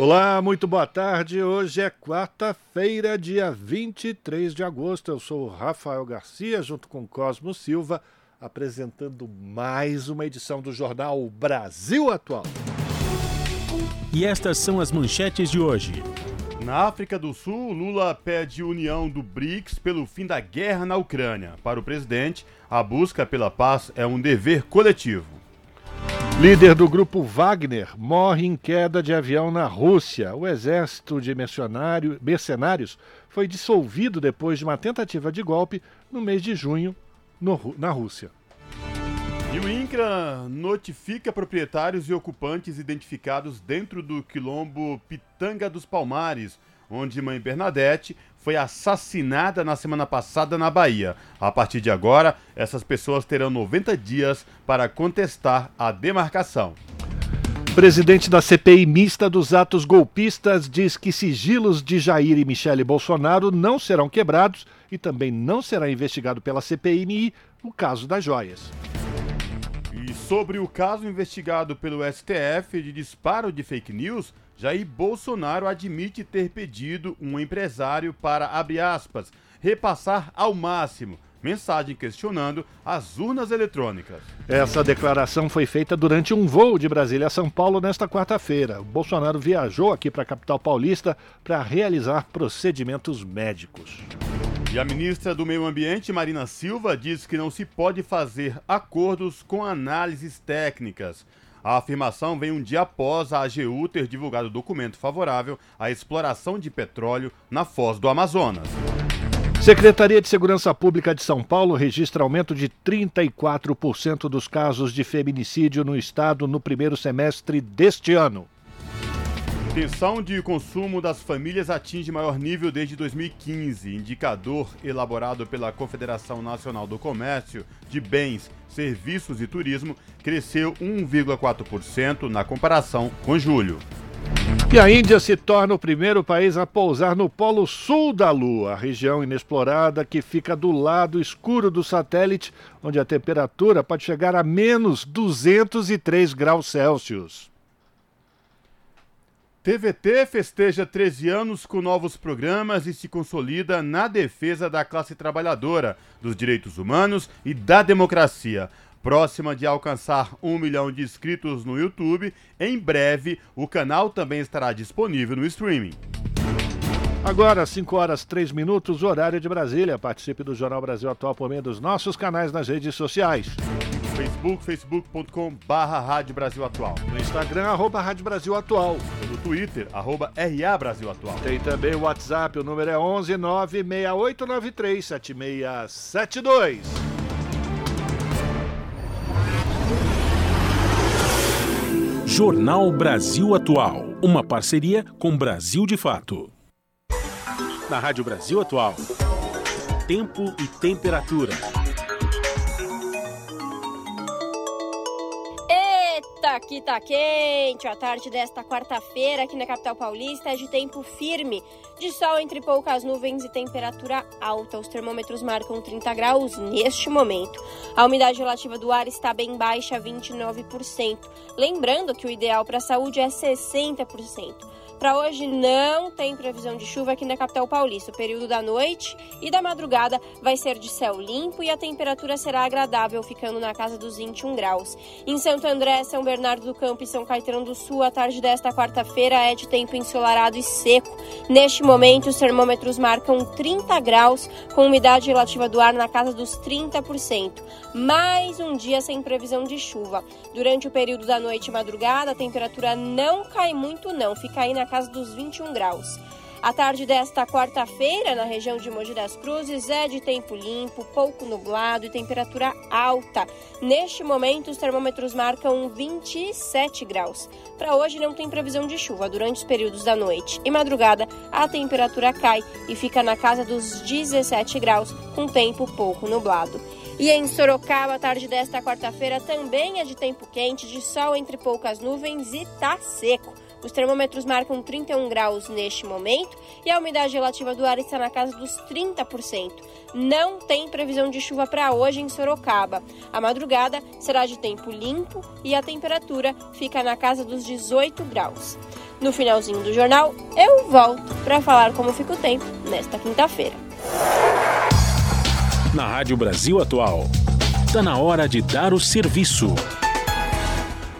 Olá, muito boa tarde. Hoje é quarta-feira, dia 23 de agosto. Eu sou o Rafael Garcia, junto com Cosmo Silva, apresentando mais uma edição do jornal Brasil Atual. E estas são as manchetes de hoje. Na África do Sul, Lula pede união do BRICS pelo fim da guerra na Ucrânia. Para o presidente, a busca pela paz é um dever coletivo. Líder do grupo Wagner morre em queda de avião na Rússia. O exército de mercenários foi dissolvido depois de uma tentativa de golpe no mês de junho no, na Rússia. E o INCRA notifica proprietários e ocupantes identificados dentro do quilombo Pitanga dos Palmares, onde mãe Bernadette foi assassinada na semana passada na Bahia. A partir de agora, essas pessoas terão 90 dias para contestar a demarcação. Presidente da CPI mista dos atos golpistas diz que sigilos de Jair e Michele Bolsonaro não serão quebrados e também não será investigado pela CPMI o caso das joias. Sobre o caso investigado pelo STF de disparo de fake news, Jair Bolsonaro admite ter pedido um empresário para, abre aspas, repassar ao máximo mensagem questionando as urnas eletrônicas. Essa declaração foi feita durante um voo de Brasília a São Paulo nesta quarta-feira. Bolsonaro viajou aqui para a capital paulista para realizar procedimentos médicos. E a ministra do Meio Ambiente, Marina Silva, diz que não se pode fazer acordos com análises técnicas. A afirmação vem um dia após a AGU ter divulgado documento favorável à exploração de petróleo na foz do Amazonas. Secretaria de Segurança Pública de São Paulo registra aumento de 34% dos casos de feminicídio no estado no primeiro semestre deste ano. Intenção de consumo das famílias atinge maior nível desde 2015. Indicador elaborado pela Confederação Nacional do Comércio de Bens, Serviços e Turismo cresceu 1,4% na comparação com julho. E a Índia se torna o primeiro país a pousar no polo sul da Lua, a região inexplorada que fica do lado escuro do satélite, onde a temperatura pode chegar a menos 203 graus Celsius. TVT festeja 13 anos com novos programas e se consolida na defesa da classe trabalhadora, dos direitos humanos e da democracia. Próxima de alcançar um milhão de inscritos no YouTube, em breve o canal também estará disponível no streaming. Agora, 5 horas 3 minutos, horário de Brasília. Participe do Jornal Brasil Atual por meio dos nossos canais nas redes sociais. Facebook, facebook.com barra Rádio Brasil Atual. No Instagram, arroba Rádio Brasil Atual. Twitter, arroba RA Brasil Atual. Tem também o WhatsApp, o número é 11 96893 7672. Jornal Brasil Atual, uma parceria com Brasil de Fato. Na Rádio Brasil Atual, tempo e temperatura. Aqui tá quente. A tarde desta quarta-feira aqui na capital paulista é de tempo firme, de sol entre poucas nuvens e temperatura alta. Os termômetros marcam 30 graus neste momento. A umidade relativa do ar está bem baixa, 29%. Lembrando que o ideal para a saúde é 60%. Para hoje não tem previsão de chuva aqui na capital paulista. O período da noite e da madrugada vai ser de céu limpo e a temperatura será agradável, ficando na casa dos 21 graus. Em Santo André, São Bernardo do Campo e São Caetano do Sul, a tarde desta quarta-feira é de tempo ensolarado e seco. Neste momento, os termômetros marcam 30 graus, com umidade relativa do ar na casa dos 30%. Mais um dia sem previsão de chuva. Durante o período da noite e madrugada, a temperatura não cai muito não, fica aí na casa dos 21 graus. A tarde desta quarta-feira, na região de Mogi das Cruzes, é de tempo limpo, pouco nublado e temperatura alta. Neste momento, os termômetros marcam 27 graus. Para hoje, não tem previsão de chuva durante os períodos da noite. Em madrugada, a temperatura cai e fica na casa dos 17 graus, com tempo pouco nublado. E em Sorocaba, a tarde desta quarta-feira também é de tempo quente, de sol entre poucas nuvens e tá seco. Os termômetros marcam 31 graus neste momento e a umidade relativa do ar está na casa dos 30%. Não tem previsão de chuva para hoje em Sorocaba. A madrugada será de tempo limpo e a temperatura fica na casa dos 18 graus. No finalzinho do jornal, eu volto para falar como fica o tempo nesta quinta-feira. Na Rádio Brasil Atual, está na hora de dar o serviço.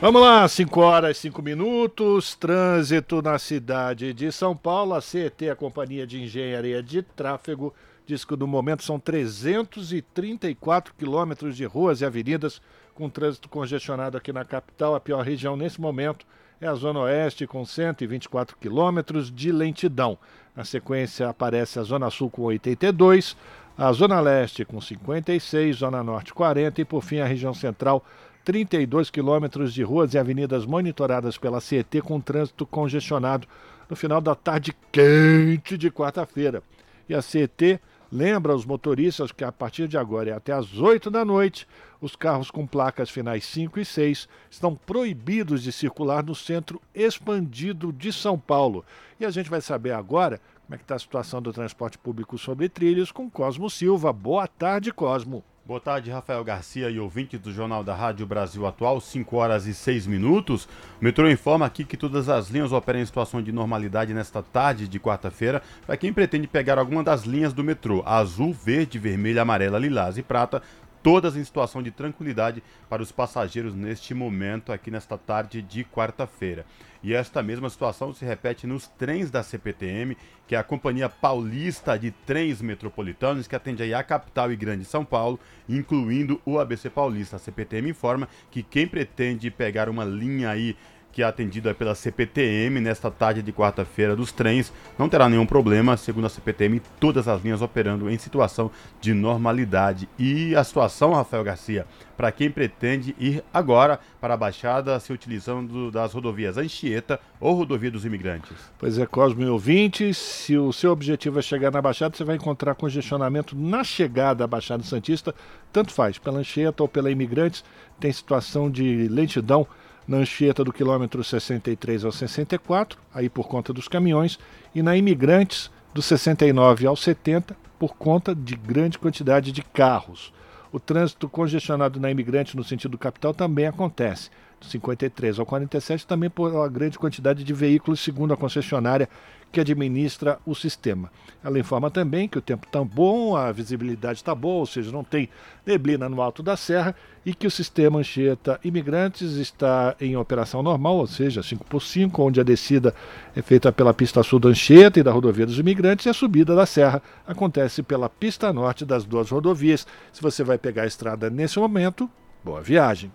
Vamos lá, 5 horas e 5 minutos. Trânsito na cidade de São Paulo. A CET, a Companhia de Engenharia de Tráfego, diz que no momento são 334 quilômetros de ruas e avenidas com trânsito congestionado aqui na capital. A pior região nesse momento é a Zona Oeste, com 124 quilômetros de lentidão. Na sequência, aparece a Zona Sul com 82, a Zona Leste com 56, Zona Norte 40 e, por fim, a região central 32 quilômetros de ruas e avenidas monitoradas pela CET com trânsito congestionado no final da tarde quente de quarta-feira. E a CET lembra aos motoristas que a partir de agora e até às 8 da noite, os carros com placas finais 5 e 6 estão proibidos de circular no centro expandido de São Paulo. E a gente vai saber agora como é que está a situação do transporte público sobre trilhos com Cosmo Silva. Boa tarde, Cosmo. Boa tarde, Rafael Garcia e ouvintes do Jornal da Rádio Brasil Atual, 5 horas e 6 minutos. O metrô informa aqui que todas as linhas operam em situação de normalidade nesta tarde de quarta-feira. Para quem pretende pegar alguma das linhas do metrô, azul, verde, vermelho, amarela, lilás e prata, todas em situação de tranquilidade para os passageiros neste momento, aqui nesta tarde de quarta-feira. E esta mesma situação se repete nos trens da CPTM, que é a Companhia Paulista de Trens Metropolitanos, que atende aí a capital e grande São Paulo, incluindo o ABC Paulista. A CPTM informa que quem pretende pegar uma linha aí que é atendido pela CPTM nesta tarde de quarta-feira dos trens, não terá nenhum problema, segundo a CPTM, todas as linhas operando em situação de normalidade. E a situação, Rafael Garcia, para quem pretende ir agora para a Baixada se utilizando das rodovias Anchieta ou Rodovia dos Imigrantes. Pois é, Cosme ouvinte, se o seu objetivo é chegar na Baixada, você vai encontrar congestionamento na chegada à Baixada Santista, tanto faz, pela Anchieta ou pela Imigrantes, tem situação de lentidão na Anchieta do quilômetro 63 ao 64, aí por conta dos caminhões, e na Imigrantes do 69 ao 70, por conta de grande quantidade de carros. O trânsito congestionado na Imigrante no sentido capital também acontece. Do 53 ao 47 também por uma grande quantidade de veículos, segundo a concessionária que administra o sistema. Ela informa também que o tempo está bom, a visibilidade está boa, ou seja, não tem neblina no alto da serra e que o sistema Anchieta Imigrantes está em operação normal, ou seja, 5x5, onde a descida é feita pela pista sul da Anchieta e da rodovia dos imigrantes e a subida da serra acontece pela pista norte das duas rodovias. Se você vai pegar a estrada nesse momento, boa viagem.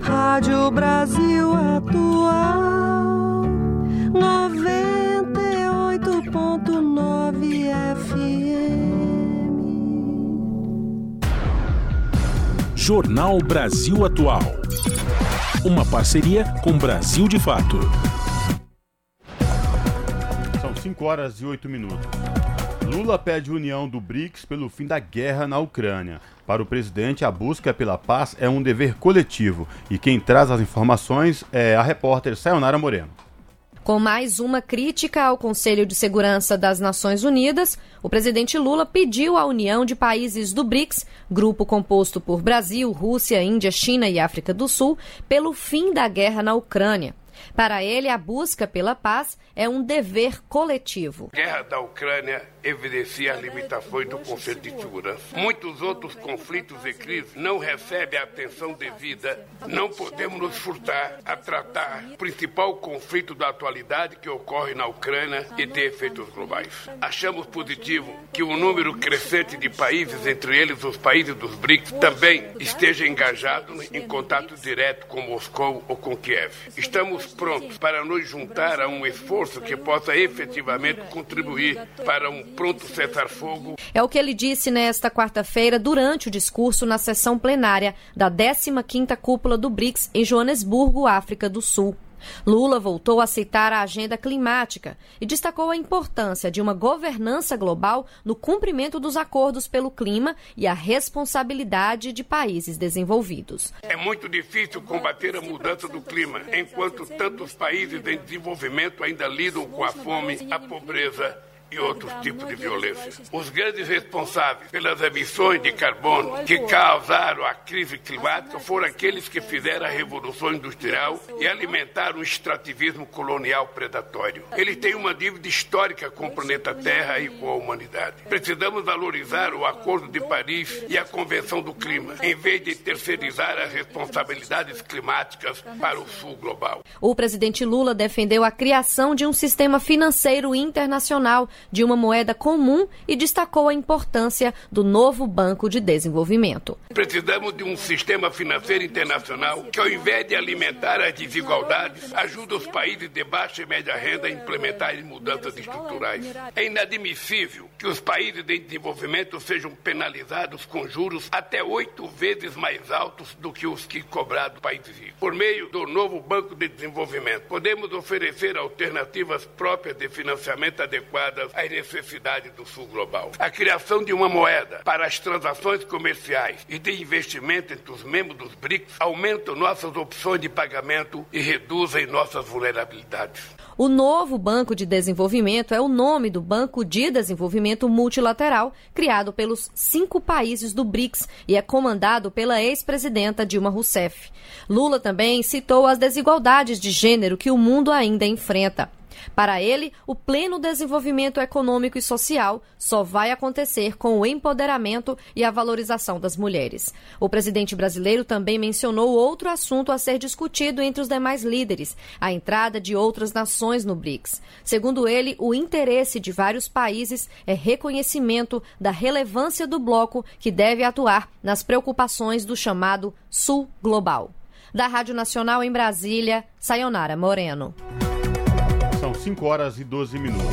Rádio Brasil Atual 98.9 FM. Jornal Brasil Atual. Uma parceria com Brasil de Fato. São 5 horas e 8 minutos. Lula pede união do BRICS pelo fim da guerra na Ucrânia. Para o presidente, a busca pela paz é um dever coletivo. E quem traz as informações é a repórter Sayonara Moreno. Com mais uma crítica ao Conselho de Segurança das Nações Unidas, o presidente Lula pediu à união de países do BRICS, grupo composto por Brasil, Rússia, Índia, China e África do Sul, pelo fim da guerra na Ucrânia. Para ele, a busca pela paz é um dever coletivo. Guerra da Ucrânia evidencia as limitações do Conselho de Segurança. Muitos outros conflitos e crises não recebem a atenção devida. Não podemos nos furtar a tratar o principal conflito da atualidade que ocorre na Ucrânia e tem efeitos globais. Achamos positivo que o um número crescente de países, entre eles os países dos BRICS, também esteja engajado em contato direto com Moscou ou com Kiev. Estamos prontos para nos juntar a um esforço que possa efetivamente contribuir para um pronto cessar-fogo. É o que ele disse nesta quarta-feira durante o discurso na sessão plenária da 15ª Cúpula do BRICS em Joanesburgo, África do Sul. Lula voltou a citar a agenda climática e destacou a importância de uma governança global no cumprimento dos acordos pelo clima e a responsabilidade de países desenvolvidos. É muito difícil combater a mudança do clima enquanto tantos países em desenvolvimento ainda lidam com a fome, a pobreza e outros tipos de violência. Os grandes responsáveis pelas emissões de carbono que causaram a crise climática foram aqueles que fizeram a revolução industrial e alimentaram o extrativismo colonial predatório. Eles têm uma dívida histórica com o planeta Terra e com a humanidade. Precisamos valorizar o Acordo de Paris e a Convenção do Clima, em vez de terceirizar as responsabilidades climáticas para o sul global. O presidente Lula defendeu a criação de um sistema financeiro internacional de uma moeda comum e destacou a importância do novo Banco de Desenvolvimento. Precisamos de um sistema financeiro internacional que, ao invés de alimentar as desigualdades, ajude os países de baixa e média renda a implementarem mudanças estruturais. É inadmissível que os países em desenvolvimento sejam penalizados com juros até oito vezes mais altos do que os que cobrados países ricos. Por meio do novo Banco de Desenvolvimento, podemos oferecer alternativas próprias de financiamento adequadas às necessidades do sul global. A criação de uma moeda para as transações comerciais e de investimento entre os membros dos BRICS aumenta nossas opções de pagamento e reduzem nossas vulnerabilidades. O novo Banco de Desenvolvimento é o nome do Banco de Desenvolvimento Multilateral, criado pelos cinco países do BRICS e é comandado pela ex-presidenta Dilma Rousseff. Lula também citou as desigualdades de gênero que o mundo ainda enfrenta. Para ele, o pleno desenvolvimento econômico e social só vai acontecer com o empoderamento e a valorização das mulheres. O presidente brasileiro também mencionou outro assunto a ser discutido entre os demais líderes: a entrada de outras nações no BRICS. Segundo ele, o interesse de vários países é reconhecimento da relevância do bloco que deve atuar nas preocupações do chamado Sul Global. Da Rádio Nacional em Brasília, Sayonara Moreno. São 5 horas e 12 minutos.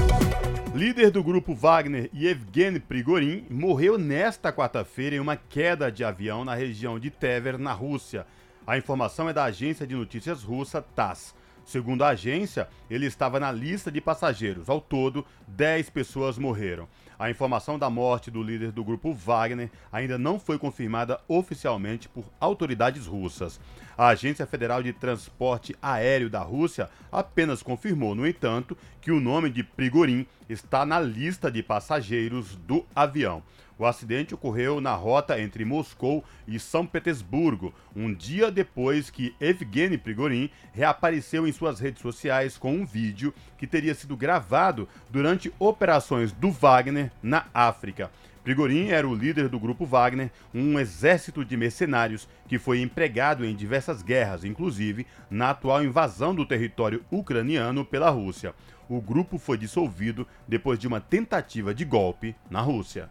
Líder do grupo Wagner, Yevgeny Prigorin, morreu nesta quarta-feira em uma queda de avião na região de Tver, na Rússia. A informação é da agência de notícias russa TASS. Segundo a agência, ele estava na lista de passageiros. Ao todo, 10 pessoas morreram. A informação da morte do líder do grupo Wagner ainda não foi confirmada oficialmente por autoridades russas. A Agência Federal de Transporte Aéreo da Rússia apenas confirmou, no entanto, que o nome de Prigorin está na lista de passageiros do avião. O acidente ocorreu na rota entre Moscou e São Petersburgo, um dia depois que Evgeny Prigorin reapareceu em suas redes sociais com um vídeo que teria sido gravado durante operações do Wagner na África. Prigorin era o líder do grupo Wagner, um exército de mercenários que foi empregado em diversas guerras, inclusive na atual invasão do território ucraniano pela Rússia. O grupo foi dissolvido depois de uma tentativa de golpe na Rússia.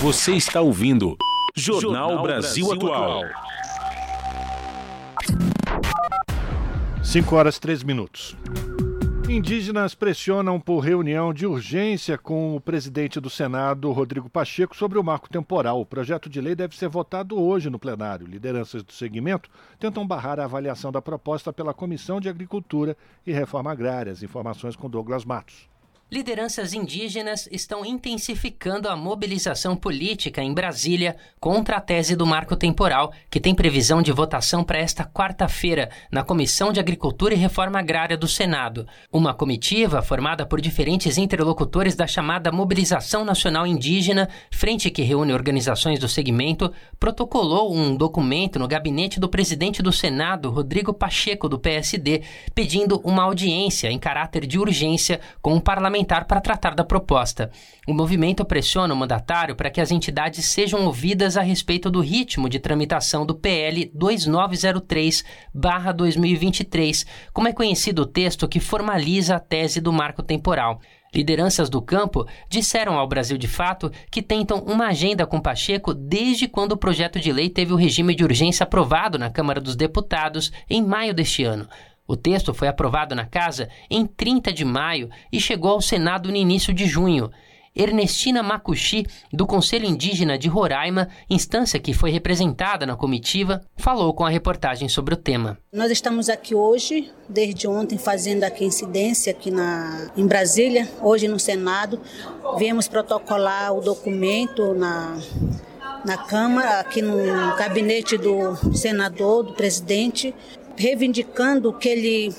Você está ouvindo Jornal, Jornal Brasil, Brasil, Atual. 5 horas 3 minutos. Indígenas pressionam por reunião de urgência com o presidente do Senado, Rodrigo Pacheco, sobre o marco temporal. O projeto de lei deve ser votado hoje no plenário. Lideranças do segmento tentam barrar a avaliação da proposta pela Comissão de Agricultura e Reforma Agrária. As informações com Douglas Matos lideranças indígenas estão intensificando a mobilização política em Brasília contra a tese do marco temporal, que tem previsão de votação para esta quarta-feira na Comissão de Agricultura e Reforma Agrária do Senado. Uma comitiva formada por diferentes interlocutores da chamada Mobilização Nacional Indígena, frente que reúne organizações do segmento, protocolou um documento no gabinete do presidente do Senado, Rodrigo Pacheco, do PSD, pedindo uma audiência em caráter de urgência com o parlamentar parlamentar para tratar da proposta. O movimento pressiona o mandatário para que as entidades sejam ouvidas a respeito do ritmo de tramitação do PL 2903-2023, como é conhecido o texto que formaliza a tese do marco temporal. Lideranças do campo disseram ao Brasil de Fato que tentam uma agenda com Pacheco desde quando o projeto de lei teve o regime de urgência aprovado na Câmara dos Deputados em maio deste ano. O texto foi aprovado na Casa em 30 de maio e chegou ao Senado no início de junho. Ernestina Macuxi, do Conselho Indígena de Roraima, instância que foi representada na comitiva, falou com a reportagem sobre o tema. Nós estamos aqui hoje, desde ontem, fazendo aqui incidência aqui na, em Brasília, hoje no Senado. Viemos protocolar o documento na, na Câmara, aqui no gabinete do senador, do presidente, reivindicando que ele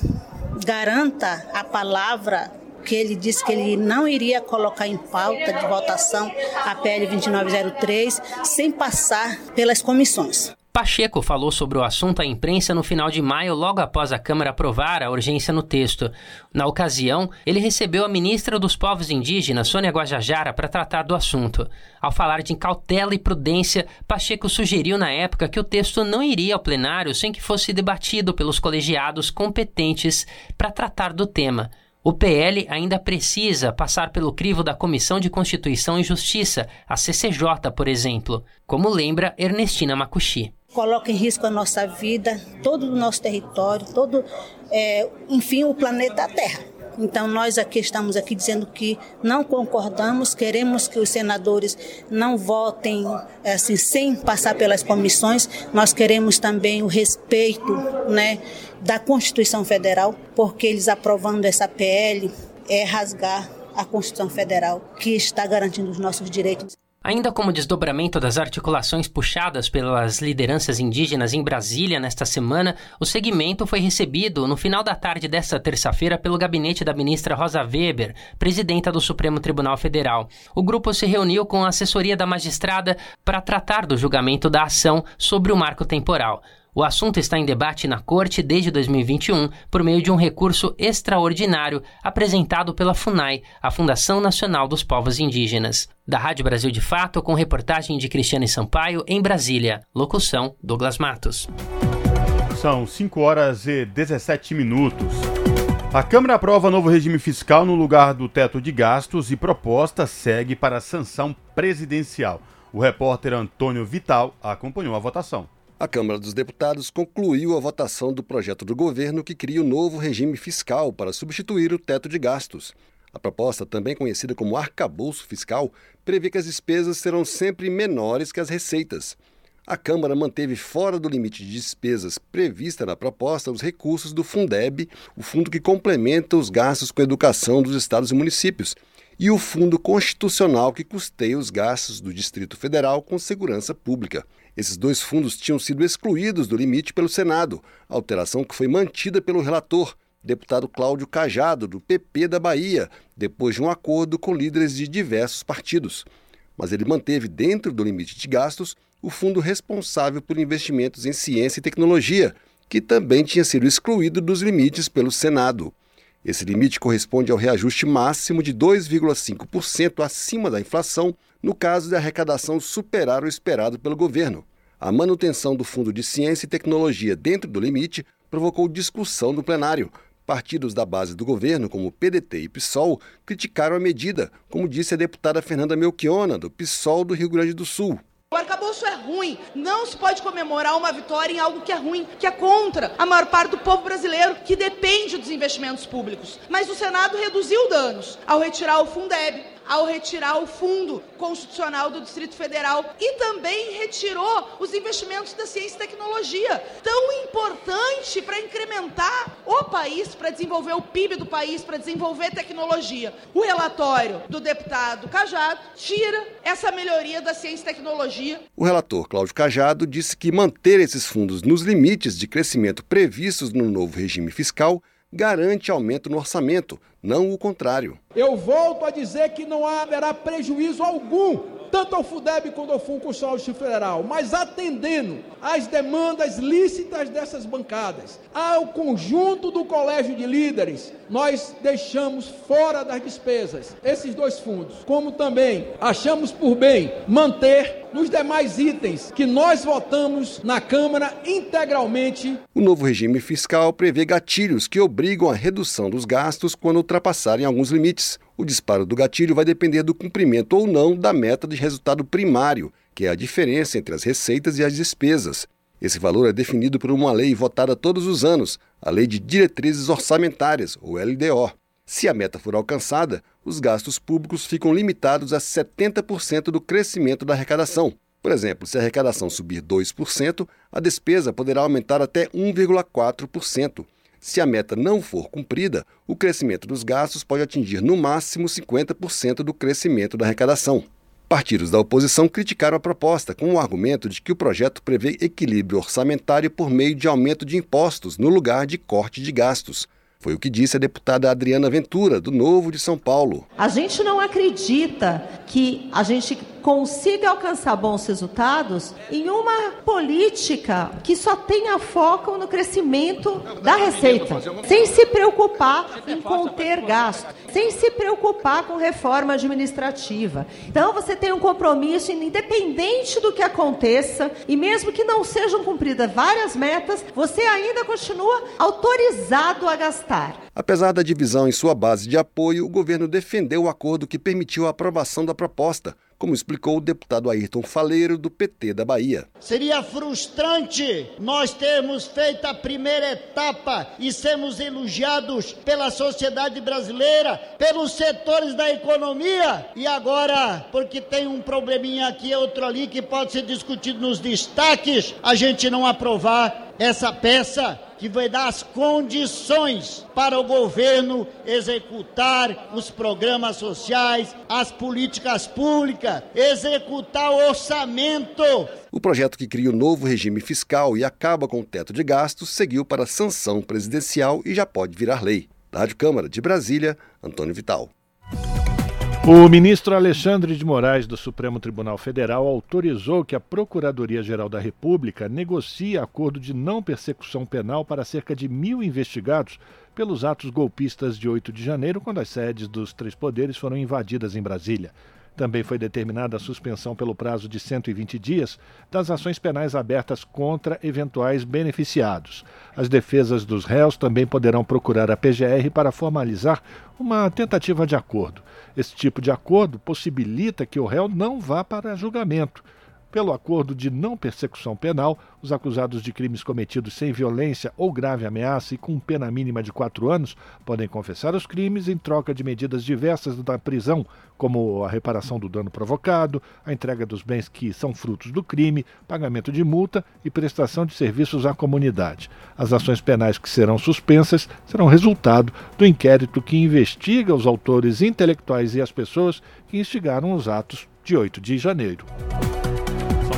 garanta a palavra que ele disse que ele não iria colocar em pauta de votação a PL 2903 sem passar pelas comissões. Pacheco falou sobre o assunto à imprensa no final de maio, logo após a Câmara aprovar a urgência no texto. Na ocasião, ele recebeu a ministra dos Povos Indígenas, Sônia Guajajara, para tratar do assunto. Ao falar de cautela e prudência, Pacheco sugeriu na época que o texto não iria ao plenário sem que fosse debatido pelos colegiados competentes para tratar do tema. O PL ainda precisa passar pelo crivo da Comissão de Constituição e Justiça, a CCJ, por exemplo, como lembra Ernestina Macuxi. Coloca em risco a nossa vida, todo o nosso território, todo, é, enfim, o planeta Terra. Então nós aqui estamos aqui dizendo que não concordamos, queremos que os senadores não votem assim sem passar pelas comissões. Nós queremos também o respeito, né, da Constituição Federal, porque eles aprovando essa PL é rasgar a Constituição Federal que está garantindo os nossos direitos. Ainda como desdobramento das articulações puxadas pelas lideranças indígenas em Brasília nesta semana, o segmento foi recebido no final da tarde desta terça-feira pelo gabinete da ministra Rosa Weber, presidenta do Supremo Tribunal Federal. O grupo se reuniu com a assessoria da magistrada para tratar do julgamento da ação sobre o marco temporal. O assunto está em debate na Corte desde 2021 por meio de um recurso extraordinário apresentado pela FUNAI, a Fundação Nacional dos Povos Indígenas. Da Rádio Brasil de Fato, com reportagem de Cristiane Sampaio, em Brasília. Locução: Douglas Matos. São 5 horas e 17 minutos. A Câmara aprova novo regime fiscal no lugar do teto de gastos e proposta segue para sanção presidencial. O repórter Antônio Vital acompanhou a votação. A Câmara dos Deputados concluiu a votação do projeto do governo que cria o novo regime fiscal para substituir o teto de gastos. A proposta, também conhecida como arcabouço fiscal, prevê que as despesas serão sempre menores que as receitas. A Câmara manteve fora do limite de despesas prevista na proposta os recursos do Fundeb, o fundo que complementa os gastos com educação dos estados e municípios, e o Fundo Constitucional que custeia os gastos do Distrito Federal com segurança pública. Esses dois fundos tinham sido excluídos do limite pelo Senado, alteração que foi mantida pelo relator, deputado Cláudio Cajado, do PP da Bahia, depois de um acordo com líderes de diversos partidos. Mas ele manteve dentro do limite de gastos o fundo responsável por investimentos em ciência e tecnologia, que também tinha sido excluído dos limites pelo Senado. Esse limite corresponde ao reajuste máximo de 2,5% acima da inflação no caso de arrecadação superar o esperado pelo governo. A manutenção do Fundo de Ciência e Tecnologia dentro do limite provocou discussão no plenário. Partidos da base do governo, como PDT e PSOL, criticaram a medida, como disse a deputada Fernanda Melchiona, do PSOL do Rio Grande do Sul. O arcabouço é ruim. Não se pode comemorar uma vitória em algo que é ruim, que é contra a maior parte do povo brasileiro, que depende dos investimentos públicos. Mas o Senado reduziu danos ao retirar o Fundeb, ao retirar o Fundo Constitucional do Distrito Federal e também retirou os investimentos da ciência e tecnologia, tão importante para incrementar o país, para desenvolver o PIB do país, para desenvolver tecnologia. O relatório do deputado Cajado tira essa melhoria da ciência e tecnologia. O relator Cláudio Cajado disse que manter esses fundos nos limites de crescimento previstos no novo regime fiscal garante aumento no orçamento, não o contrário. Eu volto a dizer que não haverá prejuízo algum tanto ao FUDEB quanto ao Fundo do Federal, mas atendendo às demandas lícitas dessas bancadas, ao conjunto do colégio de líderes, nós deixamos fora das despesas esses dois fundos, como também achamos por bem manter nos demais itens que nós votamos na Câmara integralmente. O novo regime fiscal prevê gatilhos que obrigam a redução dos gastos quando ultrapassarem alguns limites. O disparo do gatilho vai depender do cumprimento ou não da meta de resultado primário, que é a diferença entre as receitas e as despesas. Esse valor é definido por uma lei votada todos os anos, a Lei de Diretrizes Orçamentárias, ou LDO. Se a meta for alcançada, os gastos públicos ficam limitados a 70% do crescimento da arrecadação. Por exemplo, se a arrecadação subir 2%, a despesa poderá aumentar até 1,4%. Se a meta não for cumprida, o crescimento dos gastos pode atingir no máximo 50% do crescimento da arrecadação. Partidos da oposição criticaram a proposta com o argumento de que o projeto prevê equilíbrio orçamentário por meio de aumento de impostos no lugar de corte de gastos. Foi o que disse a deputada Adriana Ventura, do Novo de São Paulo. A gente não acredita que a gente consiga alcançar bons resultados em uma política que só tenha foco no crescimento da receita, sem se preocupar em conter gasto, sem se preocupar com reforma administrativa. Então você tem um compromisso independente do que aconteça e mesmo que não sejam cumpridas várias metas, você ainda continua autorizado a gastar. Apesar da divisão em sua base de apoio, o governo defendeu o acordo que permitiu a aprovação da proposta, como explicou o deputado Ayrton Faleiro, do PT da Bahia. Seria frustrante nós termos feito a primeira etapa e sermos elogiados pela sociedade brasileira, pelos setores da economia, e agora, porque tem um probleminha aqui, outro ali, que pode ser discutido nos destaques, a gente não aprovar essa peça que vai dar as condições para o governo executar os programas sociais, as políticas públicas, executar o orçamento. O projeto que cria o novo regime fiscal e acaba com o teto de gastos seguiu para sanção presidencial e já pode virar lei. Rádio Câmara de Brasília, Antônio Vital. O ministro Alexandre de Moraes do Supremo Tribunal Federal autorizou que a Procuradoria-Geral da República negocie acordo de não persecução penal para cerca de mil investigados pelos atos golpistas de 8 de janeiro, quando as sedes dos três poderes foram invadidas em Brasília. Também foi determinada a suspensão pelo prazo de 120 dias das ações penais abertas contra eventuais beneficiados. As defesas dos réus também poderão procurar a PGR para formalizar uma tentativa de acordo. Esse tipo de acordo possibilita que o réu não vá para julgamento pelo acordo de não persecução penal, os acusados de crimes cometidos sem violência ou grave ameaça e com pena mínima de quatro anos podem confessar os crimes em troca de medidas diversas da prisão, como a reparação do dano provocado, a entrega dos bens que são frutos do crime, pagamento de multa e prestação de serviços à comunidade. As ações penais que serão suspensas serão resultado do inquérito que investiga os autores intelectuais e as pessoas que instigaram os atos de 8 de janeiro.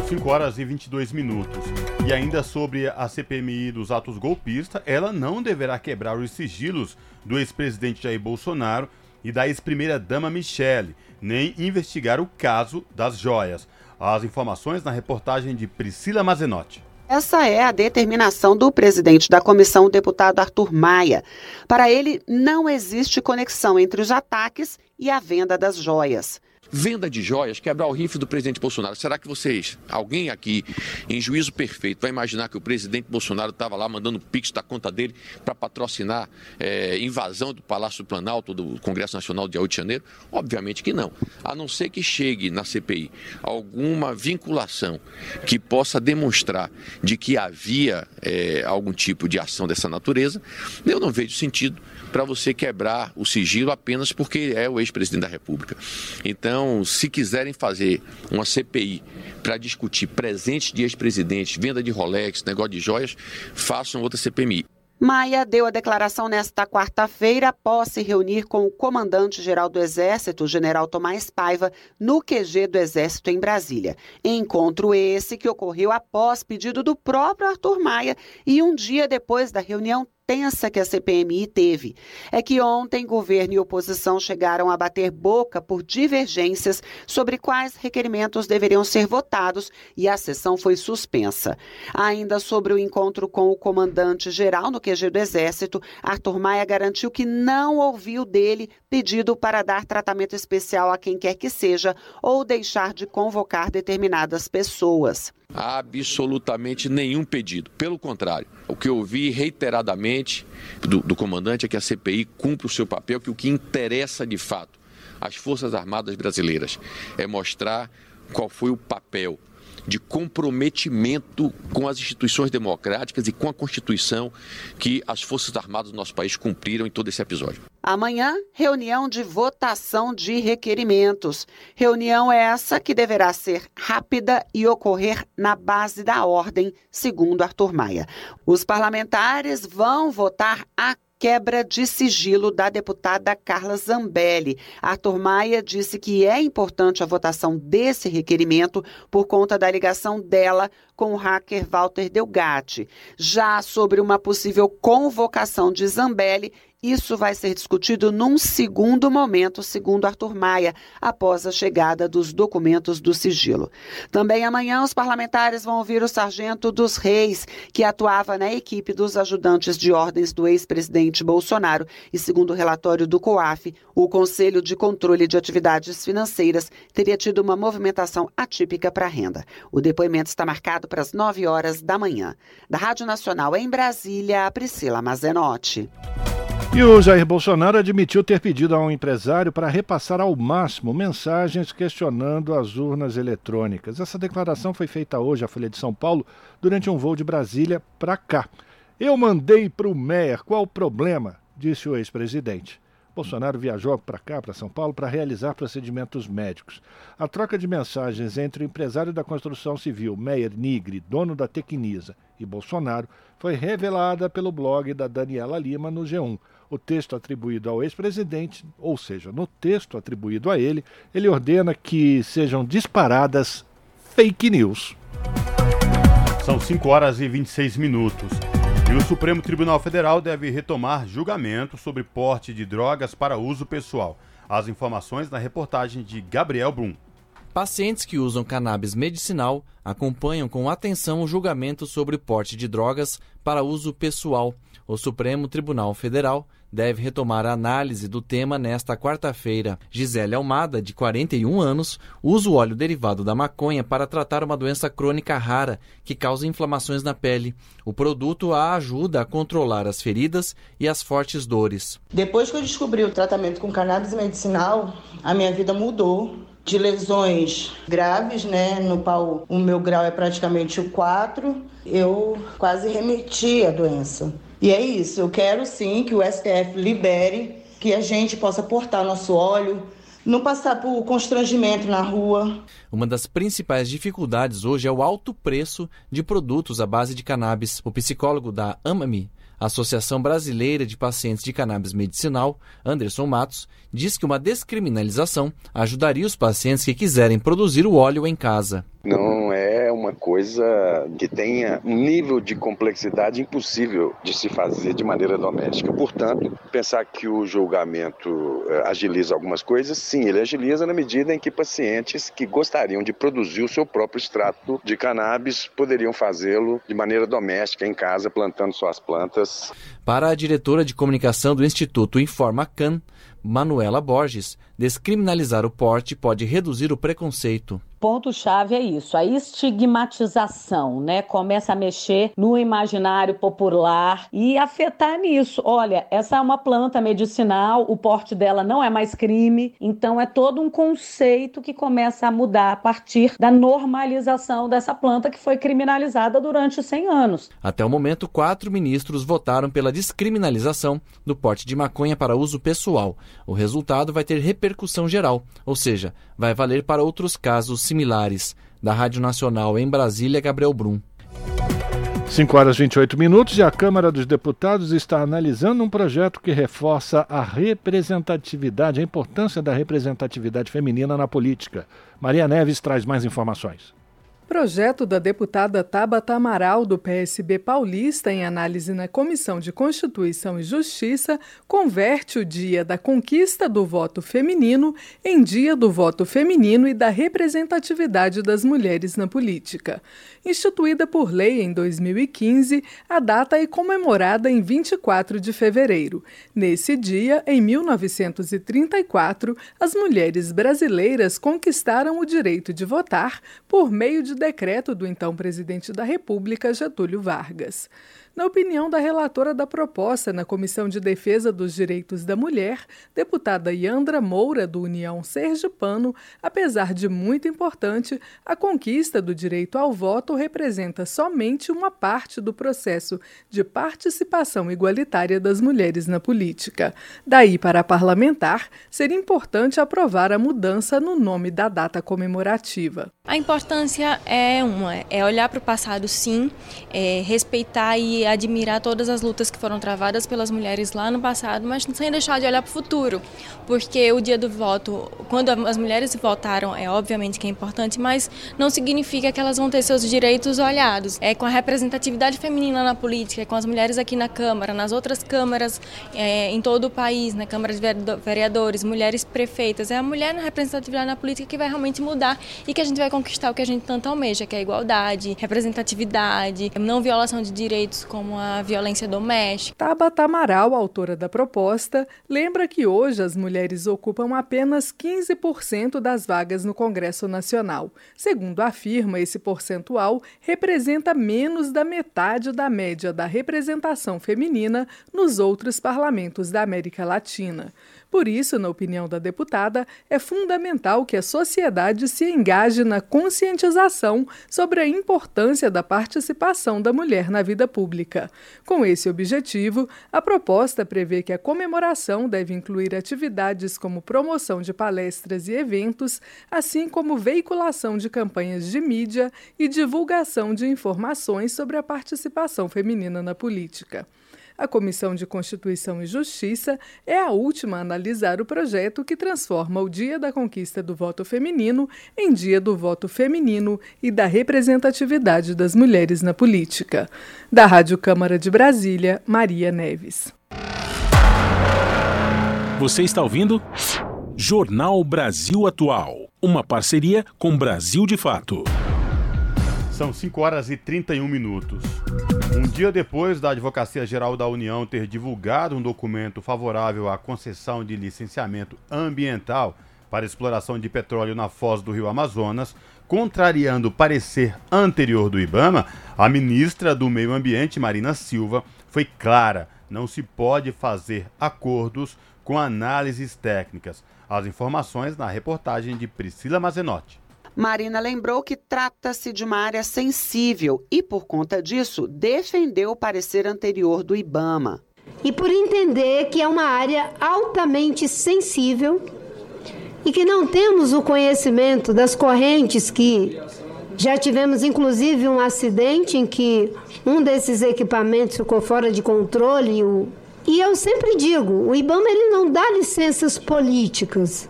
5 horas e 22 minutos. E ainda sobre a CPMI dos atos golpistas, ela não deverá quebrar os sigilos do ex-presidente Jair Bolsonaro e da ex-primeira-dama Michele, nem investigar o caso das joias. As informações na reportagem de Priscila Mazenotti. Essa é a determinação do presidente da comissão, o deputado Arthur Maia. Para ele, não existe conexão entre os ataques e a venda das joias venda de joias, quebrar o rifle do presidente Bolsonaro. Será que vocês, alguém aqui, em juízo perfeito, vai imaginar que o presidente Bolsonaro estava lá mandando pix da conta dele para patrocinar é, invasão do Palácio Planalto, do Congresso Nacional de 8 de janeiro? Obviamente que não. A não ser que chegue na CPI alguma vinculação que possa demonstrar de que havia é, algum tipo de ação dessa natureza, eu não vejo sentido para você quebrar o sigilo apenas porque é o ex-presidente da República. Então, se quiserem fazer uma CPI para discutir presentes de ex-presidentes, venda de Rolex, negócio de joias, façam outra CPMI. Maia deu a declaração nesta quarta-feira após se reunir com o comandante-geral do Exército, general Tomás Paiva, no QG do Exército em Brasília. Encontro esse que ocorreu após pedido do próprio Arthur Maia e um dia depois da reunião tensa que a CPMI teve. É que ontem governo e oposição chegaram a bater boca por divergências sobre quais requerimentos deveriam ser votados e a sessão foi suspensa. Ainda sobre o encontro com o comandante-geral no QG do Exército, Arthur Maia garantiu que não ouviu dele pedido para dar tratamento especial a quem quer que seja ou deixar de convocar determinadas pessoas. Absolutamente nenhum pedido. Pelo contrário, o que eu ouvi reiteradamente do, do comandante é que a CPI cumpre o seu papel, que o que interessa de fato às Forças Armadas brasileiras é mostrar qual foi o papel de comprometimento com as instituições democráticas e com a Constituição que as Forças Armadas do nosso país cumpriram em todo esse episódio. Amanhã, reunião de votação de requerimentos. Reunião essa que deverá ser rápida e ocorrer na base da ordem, segundo Arthur Maia. Os parlamentares vão votar a quebra de sigilo da deputada Carla Zambelli. Arthur Maia disse que é importante a votação desse requerimento por conta da ligação dela com o hacker Walter Delgatti. Já sobre uma possível convocação de Zambelli, isso vai ser discutido num segundo momento, segundo Arthur Maia, após a chegada dos documentos do sigilo. Também amanhã, os parlamentares vão ouvir o sargento dos Reis, que atuava na equipe dos ajudantes de ordens do ex-presidente Bolsonaro. E segundo o relatório do COAF, o Conselho de Controle de Atividades Financeiras teria tido uma movimentação atípica para a renda. O depoimento está marcado para as 9 horas da manhã. Da Rádio Nacional em Brasília, Priscila Mazenotti. E o Jair Bolsonaro admitiu ter pedido a um empresário para repassar ao máximo mensagens questionando as urnas eletrônicas. Essa declaração foi feita hoje à Folha de São Paulo durante um voo de Brasília para cá. Eu mandei para o Meyer, qual o problema? disse o ex-presidente. Bolsonaro viajou para cá, para São Paulo, para realizar procedimentos médicos. A troca de mensagens entre o empresário da construção civil, Meyer Nigri, dono da Tecnisa, e Bolsonaro foi revelada pelo blog da Daniela Lima no G1. O texto atribuído ao ex-presidente, ou seja, no texto atribuído a ele, ele ordena que sejam disparadas fake news. São 5 horas e 26 minutos. E o Supremo Tribunal Federal deve retomar julgamento sobre porte de drogas para uso pessoal. As informações na reportagem de Gabriel Brum. Pacientes que usam cannabis medicinal acompanham com atenção o julgamento sobre porte de drogas para uso pessoal. O Supremo Tribunal Federal deve retomar a análise do tema nesta quarta-feira. Gisele Almada, de 41 anos, usa o óleo derivado da maconha para tratar uma doença crônica rara que causa inflamações na pele. O produto a ajuda a controlar as feridas e as fortes dores. Depois que eu descobri o tratamento com cannabis medicinal, a minha vida mudou de lesões graves, né, no qual o meu grau é praticamente o 4, eu quase remeti a doença. E é isso, eu quero sim que o STF libere, que a gente possa portar nosso óleo, não passar por constrangimento na rua. Uma das principais dificuldades hoje é o alto preço de produtos à base de cannabis. O psicólogo da Amami, Associação Brasileira de Pacientes de Cannabis Medicinal, Anderson Matos, diz que uma descriminalização ajudaria os pacientes que quiserem produzir o óleo em casa. Não é uma coisa que tenha um nível de complexidade impossível de se fazer de maneira doméstica. Portanto, pensar que o julgamento eh, agiliza algumas coisas, sim, ele agiliza na medida em que pacientes que gostariam de produzir o seu próprio extrato de cannabis poderiam fazê-lo de maneira doméstica, em casa, plantando suas plantas. Para a diretora de comunicação do Instituto Informa Can, Manuela Borges, descriminalizar o porte pode reduzir o preconceito ponto-chave é isso, a estigmatização, né? Começa a mexer no imaginário popular e afetar nisso. Olha, essa é uma planta medicinal, o porte dela não é mais crime, então é todo um conceito que começa a mudar a partir da normalização dessa planta que foi criminalizada durante 100 anos. Até o momento, quatro ministros votaram pela descriminalização do porte de maconha para uso pessoal. O resultado vai ter repercussão geral, ou seja, vai valer para outros casos similares. Da Rádio Nacional em Brasília, Gabriel Brum. 5 horas e 28 minutos e a Câmara dos Deputados está analisando um projeto que reforça a representatividade, a importância da representatividade feminina na política. Maria Neves traz mais informações. Projeto da deputada Tabata Amaral, do PSB paulista, em análise na Comissão de Constituição e Justiça, converte o dia da conquista do voto feminino em dia do voto feminino e da representatividade das mulheres na política. Instituída por lei em 2015, a data é comemorada em 24 de fevereiro. Nesse dia, em 1934, as mulheres brasileiras conquistaram o direito de votar por meio de decreto do então presidente da República, Getúlio Vargas. Na opinião da relatora da proposta na Comissão de Defesa dos Direitos da Mulher, deputada Yandra Moura, do União Sergipano, apesar de muito importante, a conquista do direito ao voto representa somente uma parte do processo de participação igualitária das mulheres na política. Daí, para a parlamentar, seria importante aprovar a mudança no nome da data comemorativa. A importância é uma, é olhar para o passado, sim, é respeitar e admirar todas as lutas que foram travadas pelas mulheres lá no passado, mas sem deixar de olhar para o futuro, porque o dia do voto, quando as mulheres votaram, é obviamente que é importante, mas não significa que elas vão ter seus direitos olhados. É com a representatividade feminina na política, é com as mulheres aqui na Câmara, nas outras câmaras é, em todo o país, na Câmara de Vereadores, mulheres prefeitas, é a mulher na representatividade na política que vai realmente mudar e que a gente vai conquistar o que a gente tanto almeja, que é igualdade, representatividade, não violação de direitos como a violência doméstica. Tabata Amaral, autora da proposta, lembra que hoje as mulheres ocupam apenas 15% das vagas no Congresso Nacional. Segundo afirma, esse percentual representa menos da metade da média da representação feminina nos outros parlamentos da América Latina. Por isso, na opinião da deputada, é fundamental que a sociedade se engaje na conscientização sobre a importância da participação da mulher na vida pública. Com esse objetivo, a proposta prevê que a comemoração deve incluir atividades como promoção de palestras e eventos, assim como veiculação de campanhas de mídia e divulgação de informações sobre a participação feminina na política. A Comissão de Constituição e Justiça é a última a analisar o projeto que transforma o Dia da Conquista do Voto Feminino em Dia do Voto Feminino e da representatividade das mulheres na política. Da Rádio Câmara de Brasília, Maria Neves. Você está ouvindo? Jornal Brasil Atual. Uma parceria com Brasil de Fato. São 5 horas e 31 minutos. Um dia depois da Advocacia Geral da União ter divulgado um documento favorável à concessão de licenciamento ambiental para exploração de petróleo na foz do rio Amazonas, contrariando o parecer anterior do IBAMA, a ministra do Meio Ambiente, Marina Silva, foi clara: não se pode fazer acordos com análises técnicas. As informações na reportagem de Priscila Mazenotti. Marina lembrou que trata-se de uma área sensível e, por conta disso, defendeu o parecer anterior do IBAMA. E por entender que é uma área altamente sensível e que não temos o conhecimento das correntes que já tivemos inclusive um acidente em que um desses equipamentos ficou fora de controle. E eu sempre digo, o IBAMA ele não dá licenças políticas.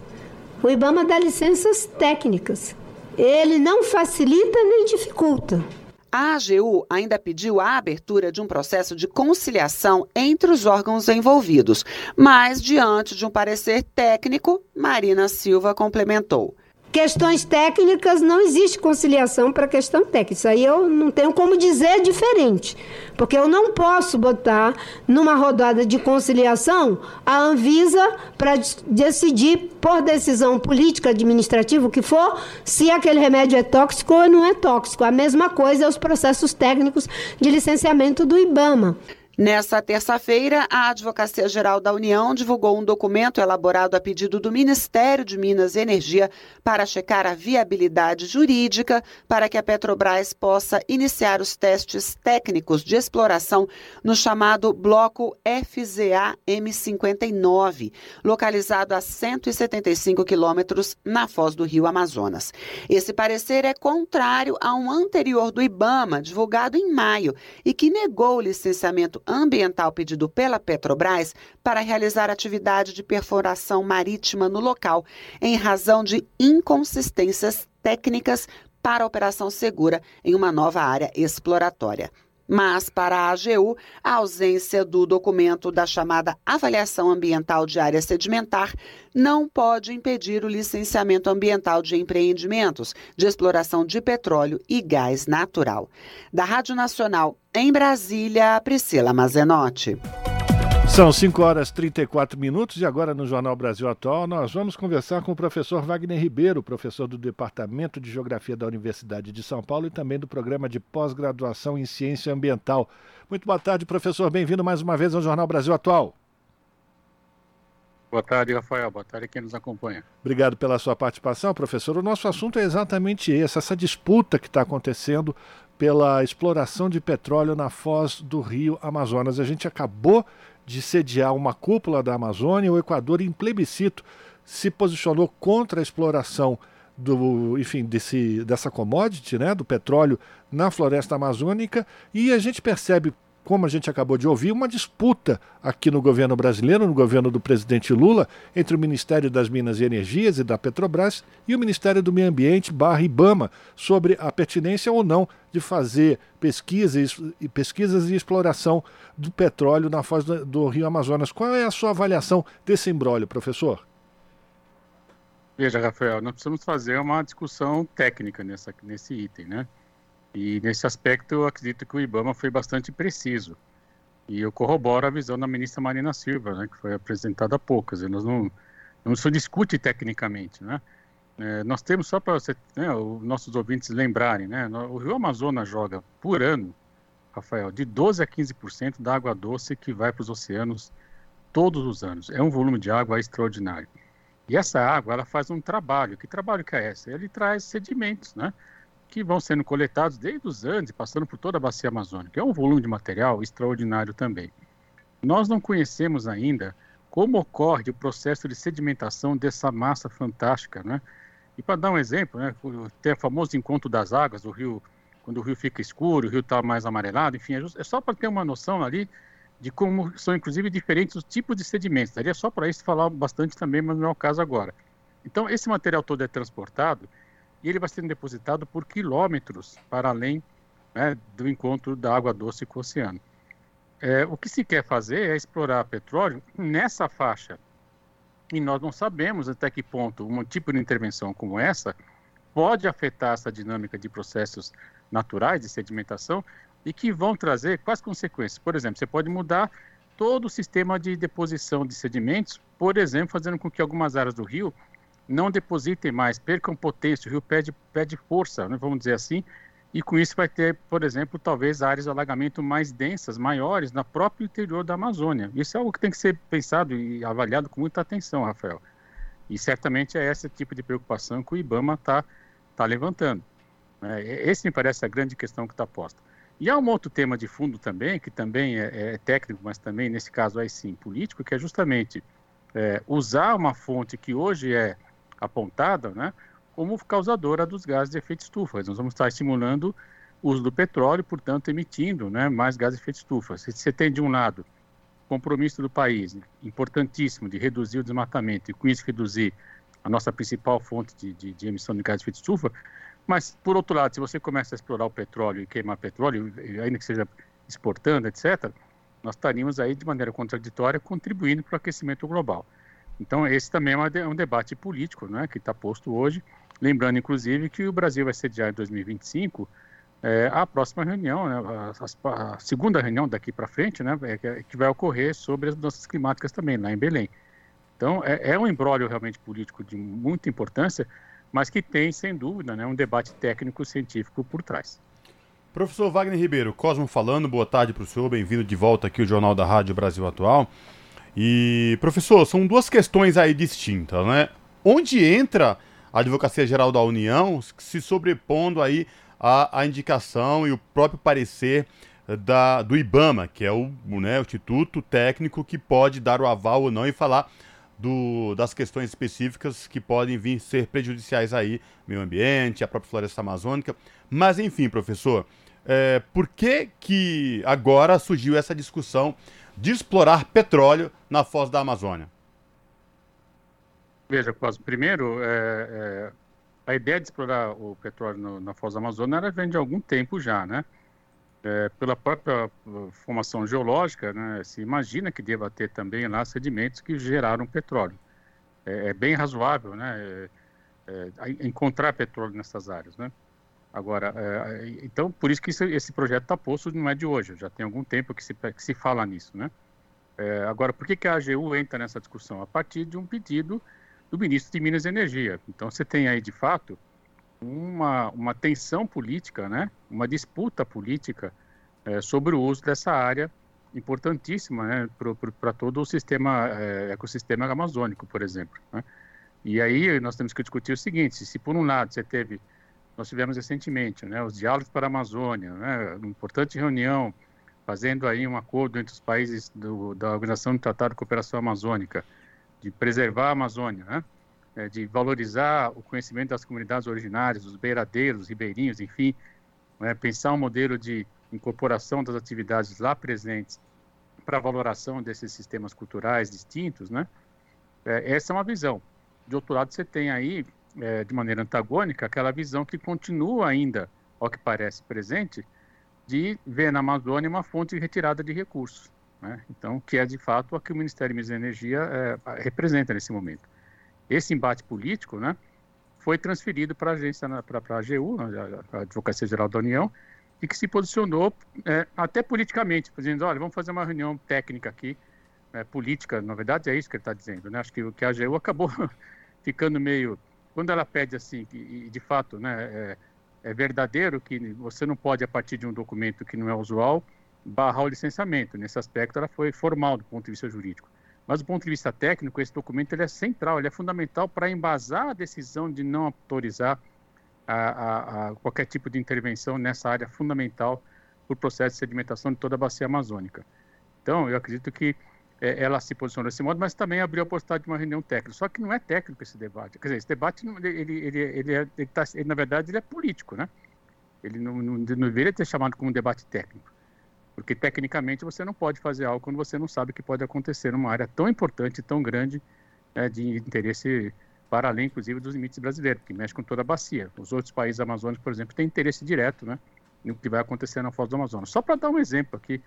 O IBAMA dá licenças técnicas. Ele não facilita nem dificulta. A AGU ainda pediu a abertura de um processo de conciliação entre os órgãos envolvidos, mas, diante de um parecer técnico, Marina Silva complementou. Questões técnicas, não existe conciliação para questão técnica. Isso aí eu não tenho como dizer diferente. Porque eu não posso botar numa rodada de conciliação a Anvisa para decidir, por decisão política, administrativa, o que for, se aquele remédio é tóxico ou não é tóxico. A mesma coisa é os processos técnicos de licenciamento do IBAMA. Nessa terça-feira, a Advocacia Geral da União divulgou um documento elaborado a pedido do Ministério de Minas e Energia para checar a viabilidade jurídica para que a Petrobras possa iniciar os testes técnicos de exploração no chamado Bloco FZA M59, localizado a 175 quilômetros na foz do Rio Amazonas. Esse parecer é contrário a um anterior do IBAMA, divulgado em maio, e que negou o licenciamento ambiental pedido pela Petrobras para realizar atividade de perfuração marítima no local, em razão de inconsistências técnicas para a operação segura em uma nova área exploratória. Mas, para a AGU, a ausência do documento da chamada Avaliação Ambiental de Área Sedimentar não pode impedir o licenciamento ambiental de empreendimentos de exploração de petróleo e gás natural. Da Rádio Nacional, em Brasília, Priscila Mazenotti. São 5 horas e 34 minutos e agora no Jornal Brasil Atual nós vamos conversar com o professor Wagner Ribeiro, professor do Departamento de Geografia da Universidade de São Paulo e também do Programa de Pós-Graduação em Ciência Ambiental. Muito boa tarde, professor. Bem-vindo mais uma vez ao Jornal Brasil Atual. Boa tarde, Rafael. Boa tarde quem nos acompanha. Obrigado pela sua participação, professor. O nosso assunto é exatamente esse, essa disputa que está acontecendo pela exploração de petróleo na foz do rio Amazonas. A gente acabou de sediar uma cúpula da Amazônia, o Equador, em plebiscito, se posicionou contra a exploração do, enfim, desse, dessa commodity, né, do petróleo na floresta amazônica, e a gente percebe como a gente acabou de ouvir, uma disputa aqui no governo brasileiro, no governo do presidente Lula, entre o Ministério das Minas e Energias e da Petrobras e o Ministério do Meio Ambiente barra Ibama sobre a pertinência ou não de fazer pesquisas e, pesquisas e exploração do petróleo na foz do, do Rio Amazonas. Qual é a sua avaliação desse embrólio, professor? Veja, Rafael, nós precisamos fazer uma discussão técnica nessa, nesse item, né? E nesse aspecto, eu acredito que o IBAMA foi bastante preciso. E eu corroboro a visão da ministra Marina Silva, né, que foi apresentada há. Dizer, nós não, não se discute tecnicamente, né? É, nós temos, só para né, os nossos ouvintes lembrarem, né, o Rio Amazonas joga por ano, Rafael, de 12 a 15% da água doce que vai para os oceanos todos os anos. É um volume de água extraordinário. E essa água, ela faz um trabalho. Que trabalho que é esse? Ele traz sedimentos, né? Que vão sendo coletados desde os Andes, passando por toda a bacia amazônica. É um volume de material extraordinário também. Nós não conhecemos ainda como ocorre o processo de sedimentação dessa massa fantástica, né? E para dar um exemplo, né, tem o famoso encontro das águas, do rio, quando o rio fica escuro, o rio está mais amarelado, enfim, é, é só para ter uma noção ali de como são, inclusive, diferentes os tipos de sedimentos. Daria só para isso falar bastante também, mas não é o caso agora. Então, esse material todo é transportado e ele vai sendo depositado por quilômetros para além né, do encontro da água doce com o oceano. É, o que se quer fazer é explorar petróleo nessa faixa. E nós não sabemos até que ponto um tipo de intervenção como essa pode afetar essa dinâmica de processos naturais de sedimentação e que vão trazer quais consequências. Por exemplo, você pode mudar todo o sistema de deposição de sedimentos, por exemplo, fazendo com que algumas áreas do rio não depositem mais, percam potência, o rio pede, pede força, né, vamos dizer assim, e com isso vai ter, por exemplo, talvez áreas de alagamento mais densas, maiores, na próprio interior da Amazônia. Isso é algo que tem que ser pensado e avaliado com muita atenção, Rafael. E certamente é esse tipo de preocupação que o IBAMA está tá levantando. Né? Esse me parece a grande questão que está posta. E há um outro tema de fundo também, que também é, é técnico, mas também, nesse caso aí sim, político, que é justamente é, usar uma fonte que hoje é apontada, né, como causadora dos gases de efeito estufa. Nós vamos estar estimulando o uso do petróleo, portanto, emitindo né, mais gases de efeito estufa. Se você tem, de um lado, compromisso do país, importantíssimo, de reduzir o desmatamento e, com isso, reduzir a nossa principal fonte de, de, de emissão de gases de efeito estufa, mas, por outro lado, se você começa a explorar o petróleo e queimar petróleo, ainda que seja exportando, etc., nós estaríamos aí, de maneira contraditória, contribuindo para o aquecimento global. Então, esse também é um debate político né, que está posto hoje. Lembrando, inclusive, que o Brasil vai sediar em 2025 é, a próxima reunião, né, a, a, segunda reunião daqui para frente, né, é, que vai ocorrer sobre as mudanças climáticas também, lá em Belém. Então, é, é um embrólio realmente político de muita importância, mas que tem, sem dúvida, né, um debate técnico-científico por trás. Professor Wagner Ribeiro, Cosmo falando, boa tarde para o senhor, bem-vindo de volta aqui ao Jornal da Rádio Brasil Atual. E, professor, são duas questões aí distintas, né? Onde entra a Advocacia Geral da União se sobrepondo aí à, à indicação e o próprio parecer da, do IBAMA, que é o, né, o Instituto Técnico que pode dar o aval ou não e falar do, das questões específicas que podem vir ser prejudiciais aí, meio ambiente, a própria floresta amazônica. Mas enfim, professor, é, por que que agora surgiu essa discussão de explorar petróleo na foz da Amazônia? Veja, Cosmo, primeiro, é, é, a ideia de explorar o petróleo no, na Foz do Amazonas era vem de algum tempo já, né? É, pela própria uh, formação geológica, né, se imagina que deva ter também lá sedimentos que geraram petróleo. É, é bem razoável, né, é, é encontrar petróleo nessas áreas, né. Agora, é, então, por isso que esse, esse projeto está posto, não é de hoje, já tem algum tempo que se, que se fala nisso, né. É, agora, por que, que a AGU entra nessa discussão? A partir de um pedido do ministro de Minas e Energia. Então, você tem aí, de fato, uma, uma tensão política, né? uma disputa política é, sobre o uso dessa área importantíssima né? para todo o sistema, é, ecossistema amazônico, por exemplo. Né? E aí nós temos que discutir o seguinte, se por um lado você teve, nós tivemos recentemente, né, os diálogos para a Amazônia, né, uma importante reunião fazendo aí um acordo entre os países do, da Organização do Tratado de Cooperação Amazônica, de preservar a Amazônia, né? É, de valorizar o conhecimento das comunidades originárias, dos beiradeiros, ribeirinhos, enfim, né? pensar um modelo de incorporação das atividades lá presentes para valoração desses sistemas culturais distintos, né? É, essa é uma visão. De outro lado, você tem aí, é, de maneira antagônica, aquela visão que continua ainda, ao que parece presente, de ver na Amazônia uma fonte de retirada de recursos. Né? Então, que é de fato o que o Ministério de Energia é, representa nesse momento. Esse embate político, né, foi transferido para a agência, para a AGU, a Advocacia Geral da União, e que se posicionou é, até politicamente, dizendo, olha, vamos fazer uma reunião técnica aqui, é, política, na verdade é isso que ele está dizendo, né? Acho que, que a AGU acabou ficando meio, quando ela pede assim, e de fato, né, é, é verdadeiro que você não pode, a partir de um documento que não é usual, barrar o licenciamento. Nesse aspecto, ela foi formal do ponto de vista jurídico. Mas do ponto de vista técnico, esse documento ele é central, ele é fundamental para embasar a decisão de não autorizar a, a, a qualquer tipo de intervenção nessa área fundamental para o processo de sedimentação de toda a bacia amazônica. Então, eu acredito que é, ela se posicionou desse modo, mas também abriu a possibilidade de uma reunião técnica. Só que não é técnico esse debate. Quer dizer, esse debate, ele, ele, ele, é, ele, tá, ele na verdade, ele é político, né? Ele não, não, não deveria ter chamado como debate técnico. Porque tecnicamente você não pode fazer algo quando você não sabe o que pode acontecer numa área tão importante, tão grande, né, de interesse para além, inclusive, dos limites brasileiros, que mexe com toda a bacia. Os outros países amazônicos, por exemplo, têm interesse direto né, no que vai acontecer na Foz do Amazonas. Só para dar um exemplo aqui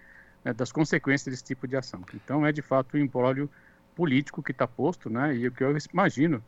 né, das consequências desse tipo de ação. Então, é de fato um embrólio político que está posto, né, e o que eu imagino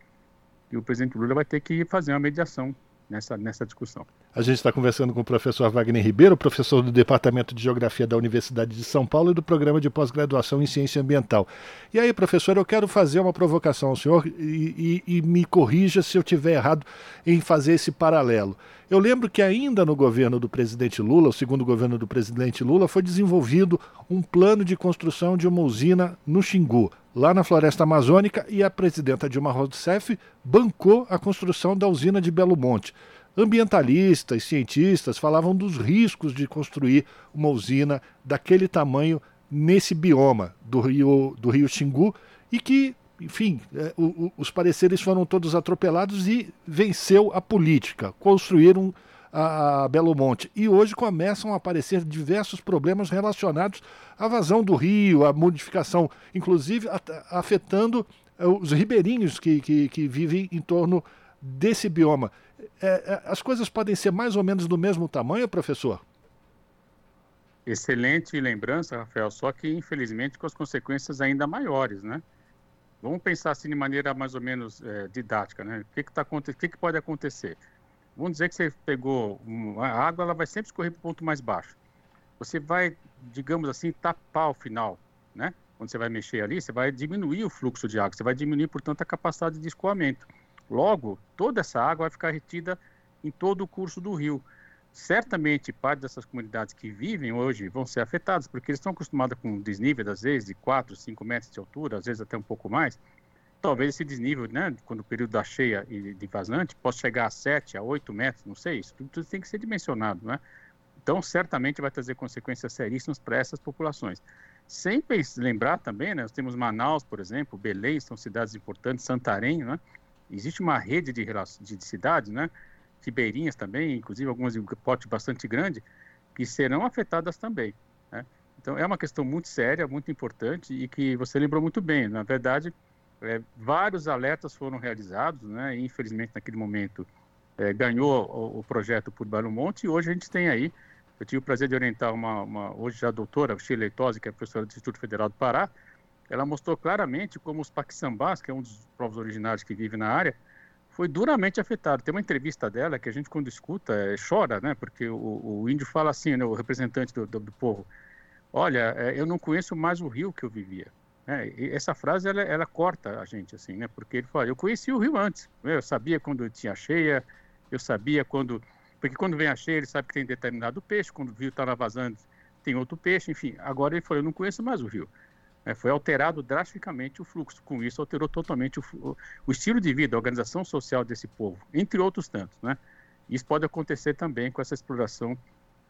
que o presidente Lula vai ter que fazer uma mediação nessa, nessa discussão. A gente está conversando com o professor Wagner Ribeiro, professor do Departamento de Geografia da Universidade de São Paulo e do Programa de Pós-Graduação em Ciência Ambiental. E aí, professor, eu quero fazer uma provocação ao senhor e, e, e me corrija se eu tiver errado em fazer esse paralelo. Eu lembro que ainda no governo do presidente Lula, o segundo governo do presidente Lula, foi desenvolvido um plano de construção de uma usina no Xingu, lá na floresta amazônica, e a presidenta Dilma Rousseff bancou a construção da usina de Belo Monte. Ambientalistas, cientistas falavam dos riscos de construir uma usina daquele tamanho nesse bioma do rio, do rio Xingu e que, enfim, é, o, o, os pareceres foram todos atropelados e venceu a política. Construíram a, a Belo Monte. E hoje começam a aparecer diversos problemas relacionados à vazão do rio, à modificação, inclusive afetando é, os ribeirinhos que, que, que vivem em torno desse bioma. É, é, as coisas podem ser mais ou menos do mesmo tamanho, professor? Excelente lembrança, Rafael, só que infelizmente com as consequências ainda maiores, né? Vamos pensar assim de maneira mais ou menos é, didática, né? O que, que, tá, o que, que pode acontecer? Vamos dizer que você pegou um, a água, ela vai sempre escorrer para o ponto mais baixo. Você vai, digamos assim, tapar o final, né? Quando você vai mexer ali, você vai diminuir o fluxo de água, você vai diminuir, portanto, a capacidade de escoamento. Logo, toda essa água vai ficar retida em todo o curso do rio. Certamente, parte dessas comunidades que vivem hoje vão ser afetadas, porque eles estão acostumados com desnível, às vezes, de 4, 5 metros de altura, às vezes até um pouco mais. Talvez esse desnível, né, quando o período da cheia e de vazante, possa chegar a 7, a 8 metros, não sei, isso tudo, tudo tem que ser dimensionado, né? Então, certamente vai trazer consequências seríssimas para essas populações. Sem lembrar também, né, nós temos Manaus, por exemplo, Belém, são cidades importantes, Santarém, né? Existe uma rede de, de cidades, né, ribeirinhas também, inclusive algumas de porte bastante grande, que serão afetadas também. Né? Então é uma questão muito séria, muito importante e que você lembrou muito bem. Na verdade, é, vários alertas foram realizados, né? E, infelizmente naquele momento é, ganhou o, o, projeto por Belo Monte e hoje a gente tem aí, eu tive o prazer de orientar uma, uma hoje já doutora, Sheila Leitosi, que é professora do Instituto Federal do Pará, ela mostrou claramente como os paquissambás, que é um dos povos originários que vive na área, foi duramente afetado. Tem uma entrevista dela que a gente, quando escuta, é, chora, né? Porque o, o, índio fala assim, né, o representante do, do, do povo, olha, é, eu não conheço mais o rio que eu vivia. É, essa frase ela, ela, corta a gente assim, né? Porque ele fala: eu conheci o rio antes, né? eu sabia quando tinha cheia, eu sabia quando, porque quando vem a cheia ele sabe que tem determinado peixe, quando o rio está vazando tem outro peixe, enfim. Agora ele falou: eu não conheço mais o rio. É, foi alterado drasticamente o fluxo. Com isso alterou totalmente o, o, estilo de vida, a organização social desse povo, entre outros tantos, né? Isso pode acontecer também com essa exploração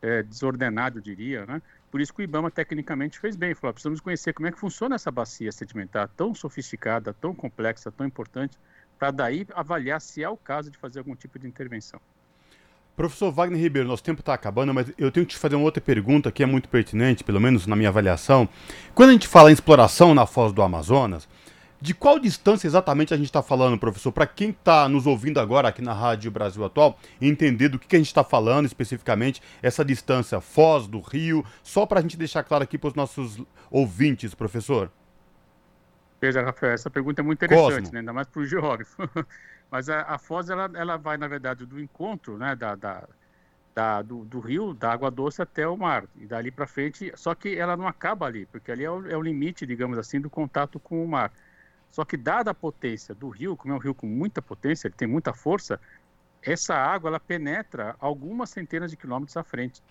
é, desordenada, eu diria, né? Por isso que o IBAMA tecnicamente fez bem, falou, precisamos conhecer como é que funciona essa bacia sedimentar tão sofisticada, tão complexa, tão importante, para daí avaliar se é o caso de fazer algum tipo de intervenção. Professor Wagner Ribeiro, nosso tempo está acabando, mas eu tenho que te fazer uma outra pergunta que é muito pertinente, pelo menos na minha avaliação. Quando a gente fala em exploração na foz do Amazonas, de qual distância exatamente a gente está falando, professor? Para quem está nos ouvindo agora aqui na Rádio Brasil Atual, entender do que, que a gente está falando especificamente, essa distância Foz do Rio, só para a gente deixar claro aqui para os nossos ouvintes, professor. Veja, Rafael, essa pergunta é muito interessante, né? ainda mais para o geógrafo. Mas a, a, Foz, ela, ela vai, na verdade, do encontro né, da, da, da do, do, rio, da água doce até o mar, e dali para frente, só que ela não acaba ali, porque ali é o, é o limite, digamos assim, do contato com o mar. Só que dada a potência do rio, como é um rio com muita potência, ele tem muita força, essa água ela penetra algumas centenas de quilômetros à frente.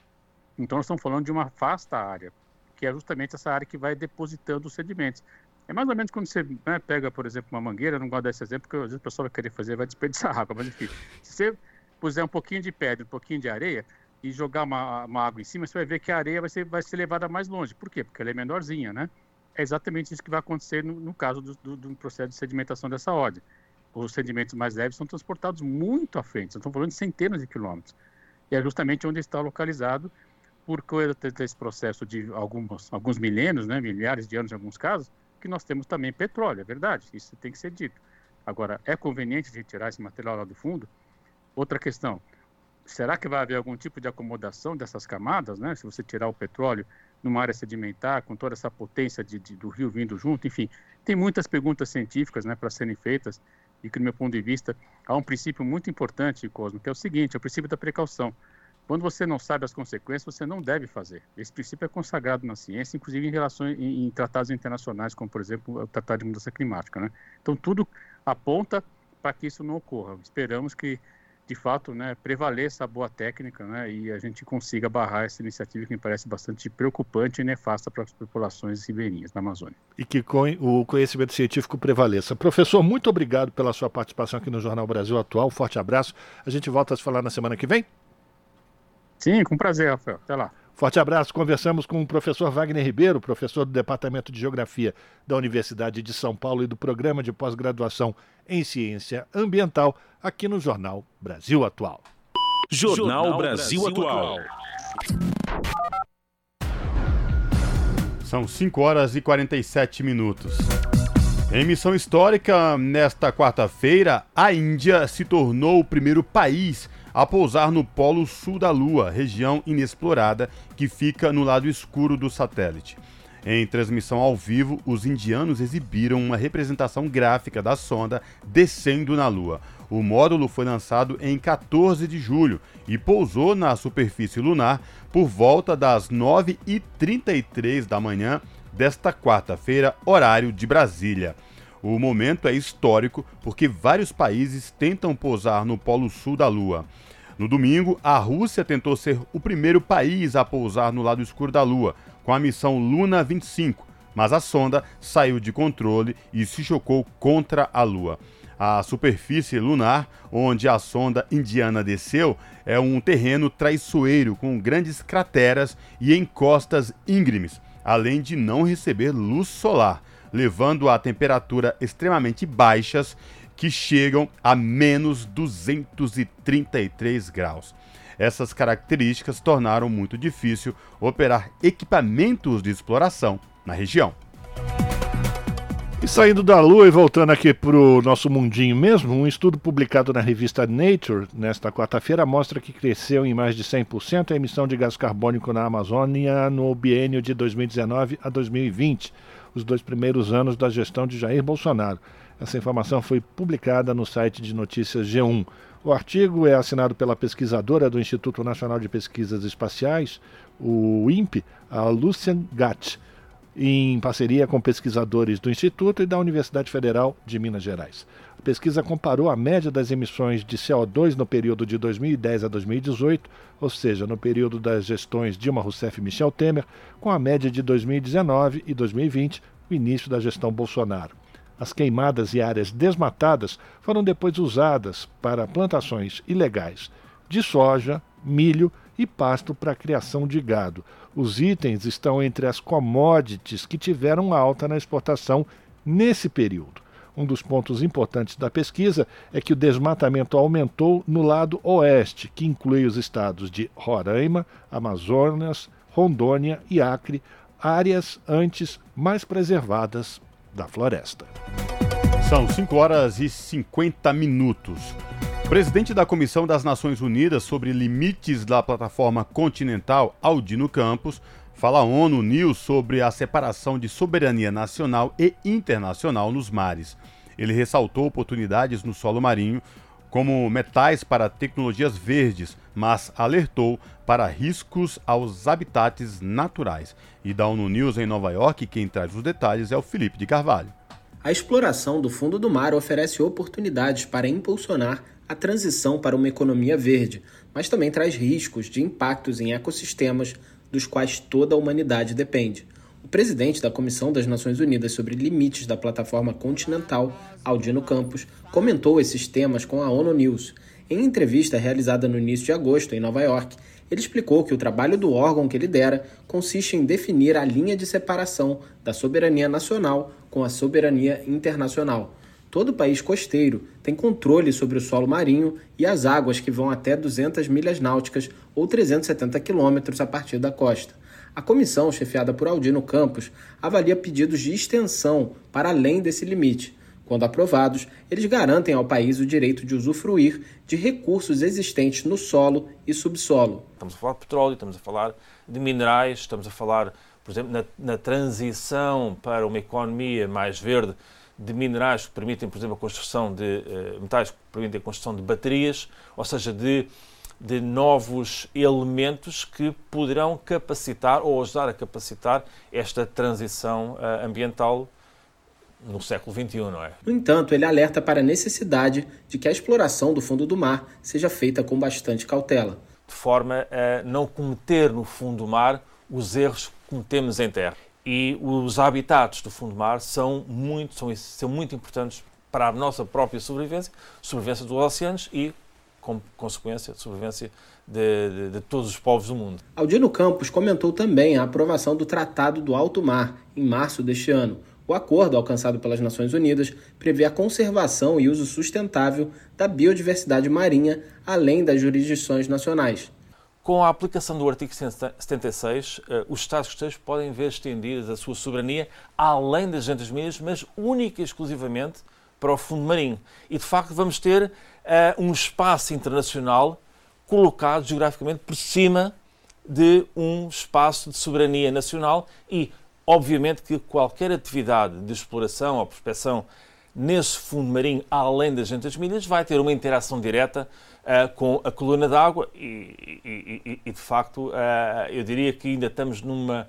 Então nós estamos falando de uma vasta área, que é justamente essa área que vai depositando os sedimentos. É mais ou menos quando você né, pega, por exemplo, uma mangueira, não gosto desse exemplo, porque às vezes o pessoal vai querer fazer, vai desperdiçar água, mas enfim, se você puser um pouquinho de pedra, um pouquinho de areia e jogar uma, uma água em cima, você vai ver que a areia vai ser, vai ser levada mais longe. Por quê? Porque ela é menorzinha, né? é exatamente isso que vai acontecer no, no caso do, do, do, processo de sedimentação dessa ordem. Os sedimentos mais leves são transportados muito à frente, estamos falando de centenas de quilômetros. E é justamente onde está localizado, por causa desse processo de alguns, alguns milênios, né, milhares de anos em alguns casos, que nós temos também petróleo, é verdade, isso tem que ser dito. Agora, é conveniente retirar esse material lá do fundo? Outra questão, será que vai haver algum tipo de acomodação dessas camadas, né? Se você tirar o petróleo numa área sedimentar, com toda essa potência de, de, do rio vindo junto, enfim, tem muitas perguntas científicas, né, para serem feitas e que, do meu ponto de vista, há um princípio muito importante, Cosmo, que é o seguinte, é o princípio da precaução. Quando você não sabe as consequências, você não deve fazer. Esse princípio é consagrado na ciência, inclusive em em, em tratados internacionais, como por exemplo o Tratado de Mudança Climática, né? Então tudo aponta para que isso não ocorra. Esperamos que de fato, né, prevaleça a boa técnica né, e a gente consiga barrar essa iniciativa que me parece bastante preocupante e nefasta para as populações ribeirinhas da Amazônia. E que o conhecimento científico prevaleça. Professor, muito obrigado pela sua participação aqui no Jornal Brasil Atual. forte abraço. A gente volta a se falar na semana que vem? Sim, com prazer, Rafael. Até lá. Forte abraço. Conversamos com o professor Wagner Ribeiro, professor do Departamento de Geografia da Universidade de São Paulo e do Programa de Pós-Graduação em Ciência Ambiental, aqui no Jornal Brasil Atual. Jornal Brasil, Brasil Atual. São 5 horas e 47 minutos. Em missão histórica, nesta quarta-feira, a Índia se tornou o primeiro país a pousar no polo sul da Lua, região inexplorada que fica no lado escuro do satélite. Em transmissão ao vivo, os indianos exibiram uma representação gráfica da sonda descendo na Lua. O módulo foi lançado em 14 de julho e pousou na superfície lunar por volta das 9h33 da manhã desta quarta-feira, horário de Brasília. O momento é histórico porque vários países tentam pousar no polo sul da Lua. No domingo, a Rússia tentou ser o primeiro país a pousar no lado escuro da Lua, com a missão Luna 25, mas a sonda saiu de controle e se chocou contra a Lua. A superfície lunar, onde a sonda indiana desceu, é um terreno traiçoeiro com grandes crateras e encostas íngremes, além de não receber luz solar, levando a temperaturas extremamente baixas que chegam a menos 233 graus. Essas características tornaram muito difícil operar equipamentos de exploração na região. E saindo da Lua e voltando aqui para o nosso mundinho mesmo, um estudo publicado na revista Nature nesta quarta-feira mostra que cresceu em mais de 100% a emissão de gás carbônico na Amazônia no biênio de 2019 a 2020, os dois primeiros anos da gestão de Jair Bolsonaro. Essa informação foi publicada no site de notícias G1. O artigo é assinado pela pesquisadora do Instituto Nacional de Pesquisas Espaciais, o INPE, a Lucian Gatt em parceria com pesquisadores do Instituto e da Universidade Federal de Minas Gerais. Pesquisa comparou a média das emissões de CO2 no período de 2010 a 2018, ou seja, no período das gestões Dilma Rousseff e Michel Temer, com a média de 2019 e 2020, o início da gestão Bolsonaro. As queimadas e áreas desmatadas foram depois usadas para plantações ilegais de soja, milho e pasto para a criação de gado. Os itens estão entre as commodities que tiveram alta na exportação nesse período. Um dos pontos importantes da pesquisa é que o desmatamento aumentou no lado oeste, que inclui os estados de Roraima, Amazonas, Rondônia e Acre, áreas antes mais preservadas da floresta. São 5 horas e 50 minutos. Presidente da Comissão das Nações Unidas sobre Limites da Plataforma Continental, Aldino Campos, fala ONU News sobre a separação de soberania nacional e internacional nos mares. Ele ressaltou oportunidades no solo marinho, como metais para tecnologias verdes, mas alertou para riscos aos habitats naturais. E da ONU News em Nova York, quem traz os detalhes é o Felipe de Carvalho. A exploração do fundo do mar oferece oportunidades para impulsionar a transição para uma economia verde, mas também traz riscos de impactos em ecossistemas dos quais toda a humanidade depende. O presidente da Comissão das Nações Unidas sobre Limites da Plataforma Continental, Aldino Campos, comentou esses temas com a ONU News. Em entrevista realizada no início de agosto em Nova York, ele explicou que o trabalho do órgão que lidera consiste em definir a linha de separação da soberania nacional com a soberania internacional Todo país costeiro tem controle sobre o solo marinho e as águas que vão até 200 milhas náuticas ou 370 quilômetros a partir da costa. A comissão, chefiada por Aldino Campos, avalia pedidos de extensão para além desse limite. Quando aprovados, eles garantem ao país o direito de usufruir de recursos existentes no solo e subsolo. Estamos a falar de petróleo, estamos a falar de minerais, estamos a falar, por exemplo, na, na transição para uma economia mais verde de minerais que permitem, por exemplo, a construção de uh, metais que permitem a construção de baterias, ou seja, de, de novos elementos que poderão capacitar ou ajudar a capacitar esta transição uh, ambiental no século XXI, não é? No entanto, ele alerta para a necessidade de que a exploração do fundo do mar seja feita com bastante cautela. De forma a não cometer no fundo do mar os erros que cometemos em terra e os habitats do fundo do mar são muito, são, são muito importantes para a nossa própria sobrevivência, sobrevivência dos oceanos e, como consequência, sobrevivência de, de, de, todos os povos do mundo. Aldino Campos comentou também a aprovação do Tratado do Alto Mar, em março deste ano. O acordo alcançado pelas Nações Unidas prevê a conservação e uso sustentável da biodiversidade marinha, além das jurisdições nacionais. Com a aplicação do artigo 76, uh, os Estados costeiros podem ver estendida a sua soberania além das 200 milhas, mas única e exclusivamente para o fundo marinho. E, de facto, vamos ter uh, um espaço internacional colocado geograficamente por cima de um espaço de soberania nacional e, obviamente, que qualquer atividade de exploração ou prospecção nesse fundo marinho, além das 200 milhas, vai ter uma interação direta uh, com a coluna d'água e, e, e, de facto, uh, eu diria que ainda estamos numa,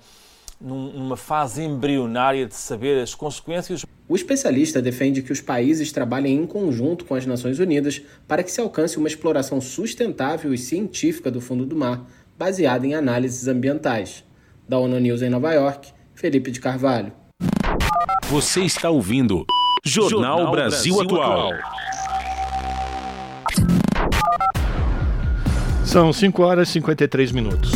numa fase embrionária de saber as consequências. O especialista defende que os países trabalhem em conjunto com as Nações Unidas para que se alcance uma exploração sustentável e científica do fundo do mar, baseada em análises ambientais. Da ONU News em Nova York, Felipe de Carvalho. Você está ouvindo Jornal, Jornal Brasil, Brasil Atual. Atual. São 5 horas e 53 minutos.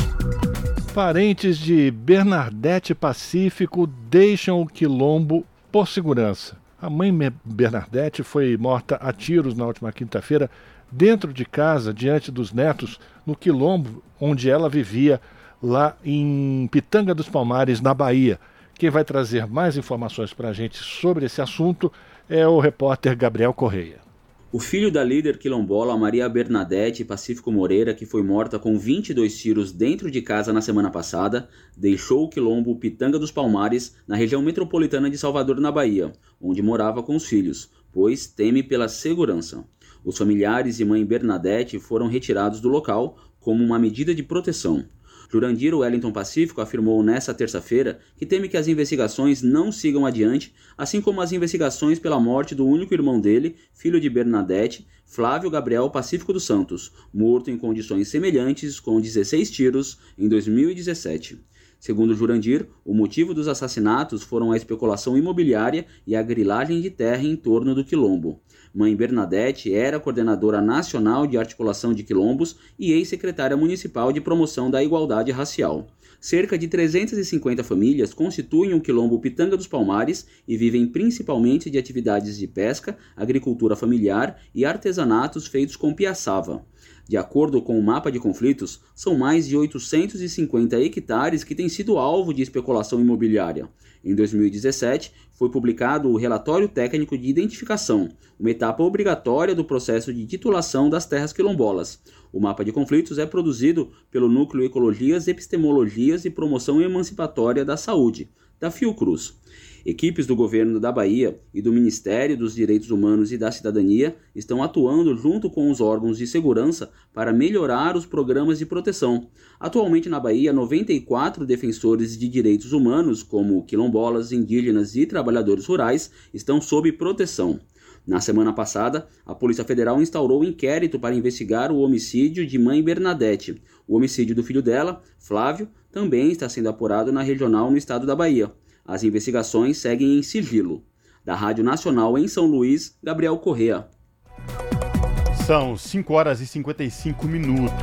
Parentes de Bernadette Pacífico deixam o quilombo por segurança. A mãe Bernadette foi morta a tiros na última quinta-feira dentro de casa, diante dos netos, no quilombo onde ela vivia, lá em Pitanga dos Palmares, na Bahia. Quem vai trazer mais informações para a gente sobre esse assunto é o repórter Gabriel Correia. O filho da líder quilombola Maria Bernadette Pacífico Moreira, que foi morta com 22 tiros dentro de casa na semana passada, deixou o quilombo Pitanga dos Palmares, na região metropolitana de Salvador, na Bahia, onde morava com os filhos, pois teme pela segurança. Os familiares e mãe Bernadette foram retirados do local como uma medida de proteção. Jurandir Wellington Pacífico afirmou nesta terça-feira que teme que as investigações não sigam adiante, assim como as investigações pela morte do único irmão dele, filho de Bernadette, Flávio Gabriel Pacífico dos Santos, morto em condições semelhantes com 16 tiros em 2017. Segundo Jurandir, o motivo dos assassinatos foram a especulação imobiliária e a grilagem de terra em torno do quilombo. Mãe Bernadette era coordenadora nacional de articulação de quilombos e ex-secretária municipal de promoção da igualdade racial. Cerca de 350 famílias constituem o quilombo Pitanga dos Palmares e vivem principalmente de atividades de pesca, agricultura familiar e artesanatos feitos com piaçava. De acordo com o mapa de conflitos, são mais de 850 hectares que têm sido alvo de especulação imobiliária. Em 2017, foi publicado o Relatório Técnico de Identificação, uma etapa obrigatória do processo de titulação das terras quilombolas. O mapa de conflitos é produzido pelo Núcleo Ecologias, Epistemologias e Promoção Emancipatória da Saúde, da Fiocruz. Equipes do governo da Bahia e do Ministério dos Direitos Humanos e da Cidadania estão atuando junto com os órgãos de segurança para melhorar os programas de proteção. Atualmente na Bahia, 94 defensores de direitos humanos, como quilombolas, indígenas e trabalhadores rurais, estão sob proteção. Na semana passada, a Polícia Federal instaurou um inquérito para investigar o homicídio de mãe Bernadette. O homicídio do filho dela, Flávio, também está sendo apurado na regional no estado da Bahia. As investigações seguem em sigilo. Da Rádio Nacional em São Luís, Gabriel Correa. São 5 horas e 55 minutos.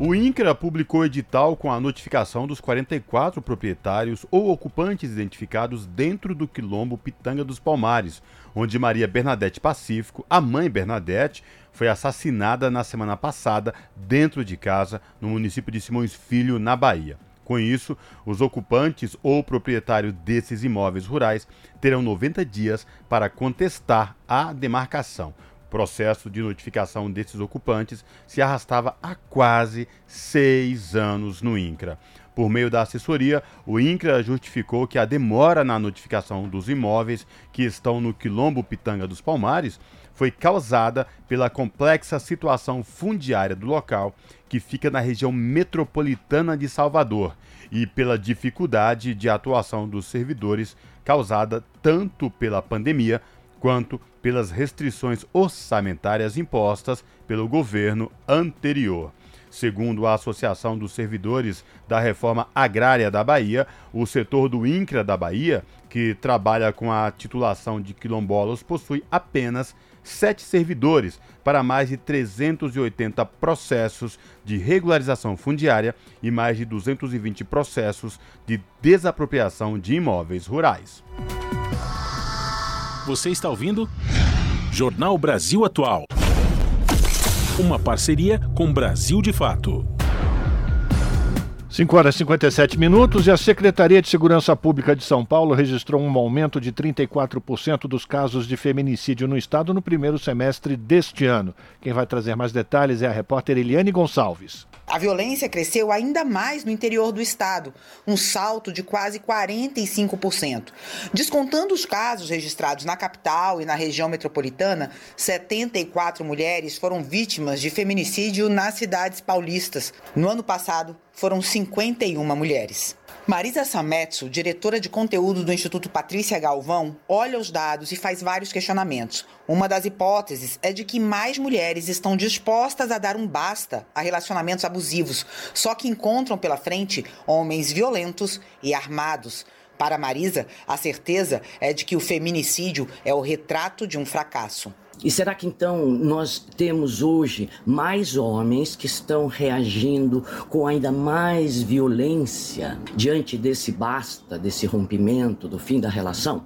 O INCRA publicou edital com a notificação dos 44 proprietários ou ocupantes identificados dentro do quilombo Pitanga dos Palmares, onde Maria Bernadette Pacífico, a mãe Bernadette, foi assassinada na semana passada dentro de casa no município de Simões Filho, na Bahia. Com isso, os ocupantes ou proprietários desses imóveis rurais terão 90 dias para contestar a demarcação. O processo de notificação desses ocupantes se arrastava há quase seis anos no INCRA. Por meio da assessoria, o INCRA justificou que a demora na notificação dos imóveis que estão no Quilombo Pitanga dos Palmares foi causada pela complexa situação fundiária do local, que fica na região metropolitana de Salvador, e pela dificuldade de atuação dos servidores causada tanto pela pandemia quanto pelas restrições orçamentárias impostas pelo governo anterior. Segundo a Associação dos Servidores da Reforma Agrária da Bahia, o setor do INCRA da Bahia, que trabalha com a titulação de quilombolas, possui apenas sete servidores para mais de 380 processos de regularização fundiária e mais de 220 processos de desapropriação de imóveis rurais. Você está ouvindo? Jornal Brasil Atual. Uma parceria com Brasil de Fato. 5 horas e 57 minutos e a Secretaria de Segurança Pública de São Paulo registrou um aumento de 34% dos casos de feminicídio no estado no primeiro semestre deste ano. Quem vai trazer mais detalhes é a repórter Eliane Gonçalves. A violência cresceu ainda mais no interior do estado, um salto de quase 45%. Descontando os casos registrados na capital e na região metropolitana, 74 mulheres foram vítimas de feminicídio nas cidades paulistas. No ano passado, foram 51 mulheres. Marisa Sametsu, diretora de conteúdo do Instituto Patrícia Galvão, olha os dados e faz vários questionamentos. Uma das hipóteses é de que mais mulheres estão dispostas a dar um basta a relacionamentos abusivos, só que encontram pela frente homens violentos e armados. Para Marisa, a certeza é de que o feminicídio é o retrato de um fracasso. E será que então nós temos hoje mais homens que estão reagindo com ainda mais violência diante desse basta, desse rompimento, do fim da relação?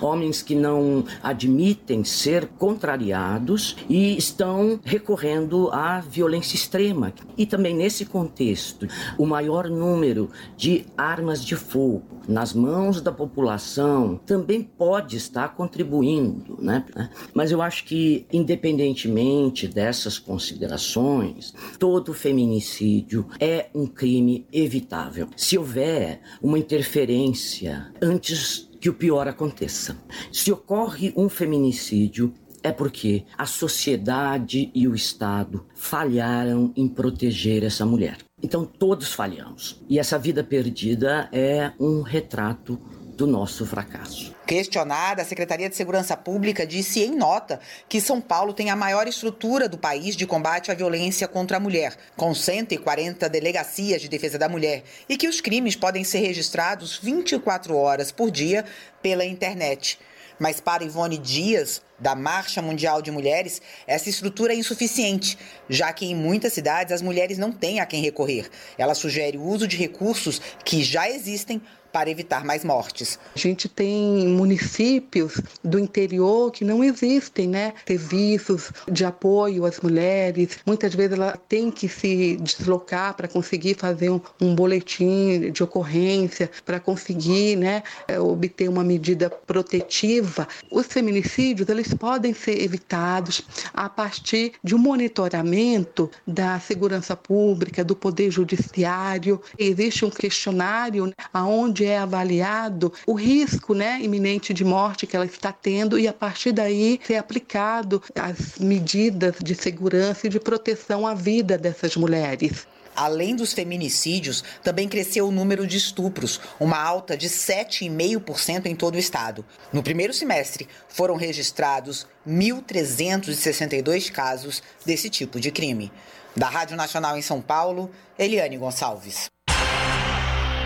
Homens que não admitem ser contrariados e estão recorrendo à violência extrema. E também nesse contexto, o maior número de armas de fogo nas mãos da população também pode estar contribuindo, né? Mas eu acho que, independentemente dessas considerações, todo feminicídio é um crime evitável. Se houver uma interferência antes que o pior aconteça. Se ocorre um feminicídio, é porque a sociedade e o Estado falharam em proteger essa mulher. Então todos falhamos. E essa vida perdida é um retrato do nosso fracasso. Questionada, a Secretaria de Segurança Pública disse em nota que São Paulo tem a maior estrutura do país de combate à violência contra a mulher, com 140 delegacias de defesa da mulher, e que os crimes podem ser registrados 24 horas por dia pela internet. Mas para Ivone Dias, da Marcha Mundial de Mulheres, essa estrutura é insuficiente, já que em muitas cidades as mulheres não têm a quem recorrer. Ela sugere o uso de recursos que já existem para evitar mais mortes. A gente tem municípios do interior que não existem, né? Serviços de apoio às mulheres. Muitas vezes ela tem que se deslocar para conseguir fazer um, um, boletim de ocorrência, para conseguir, né, é, obter uma medida protetiva. Os feminicídios eles podem ser evitados a partir de um monitoramento da segurança pública, do poder judiciário. Existe um questionário né, aonde é avaliado o risco né, iminente de morte que ela está tendo e a partir daí ser aplicado as medidas de segurança e de proteção à vida dessas mulheres. Além dos feminicídios, também cresceu o número de estupros, uma alta de 7,5% em todo o estado. No primeiro semestre, foram registrados 1.362 casos desse tipo de crime. Da Rádio Nacional em São Paulo, Eliane Gonçalves.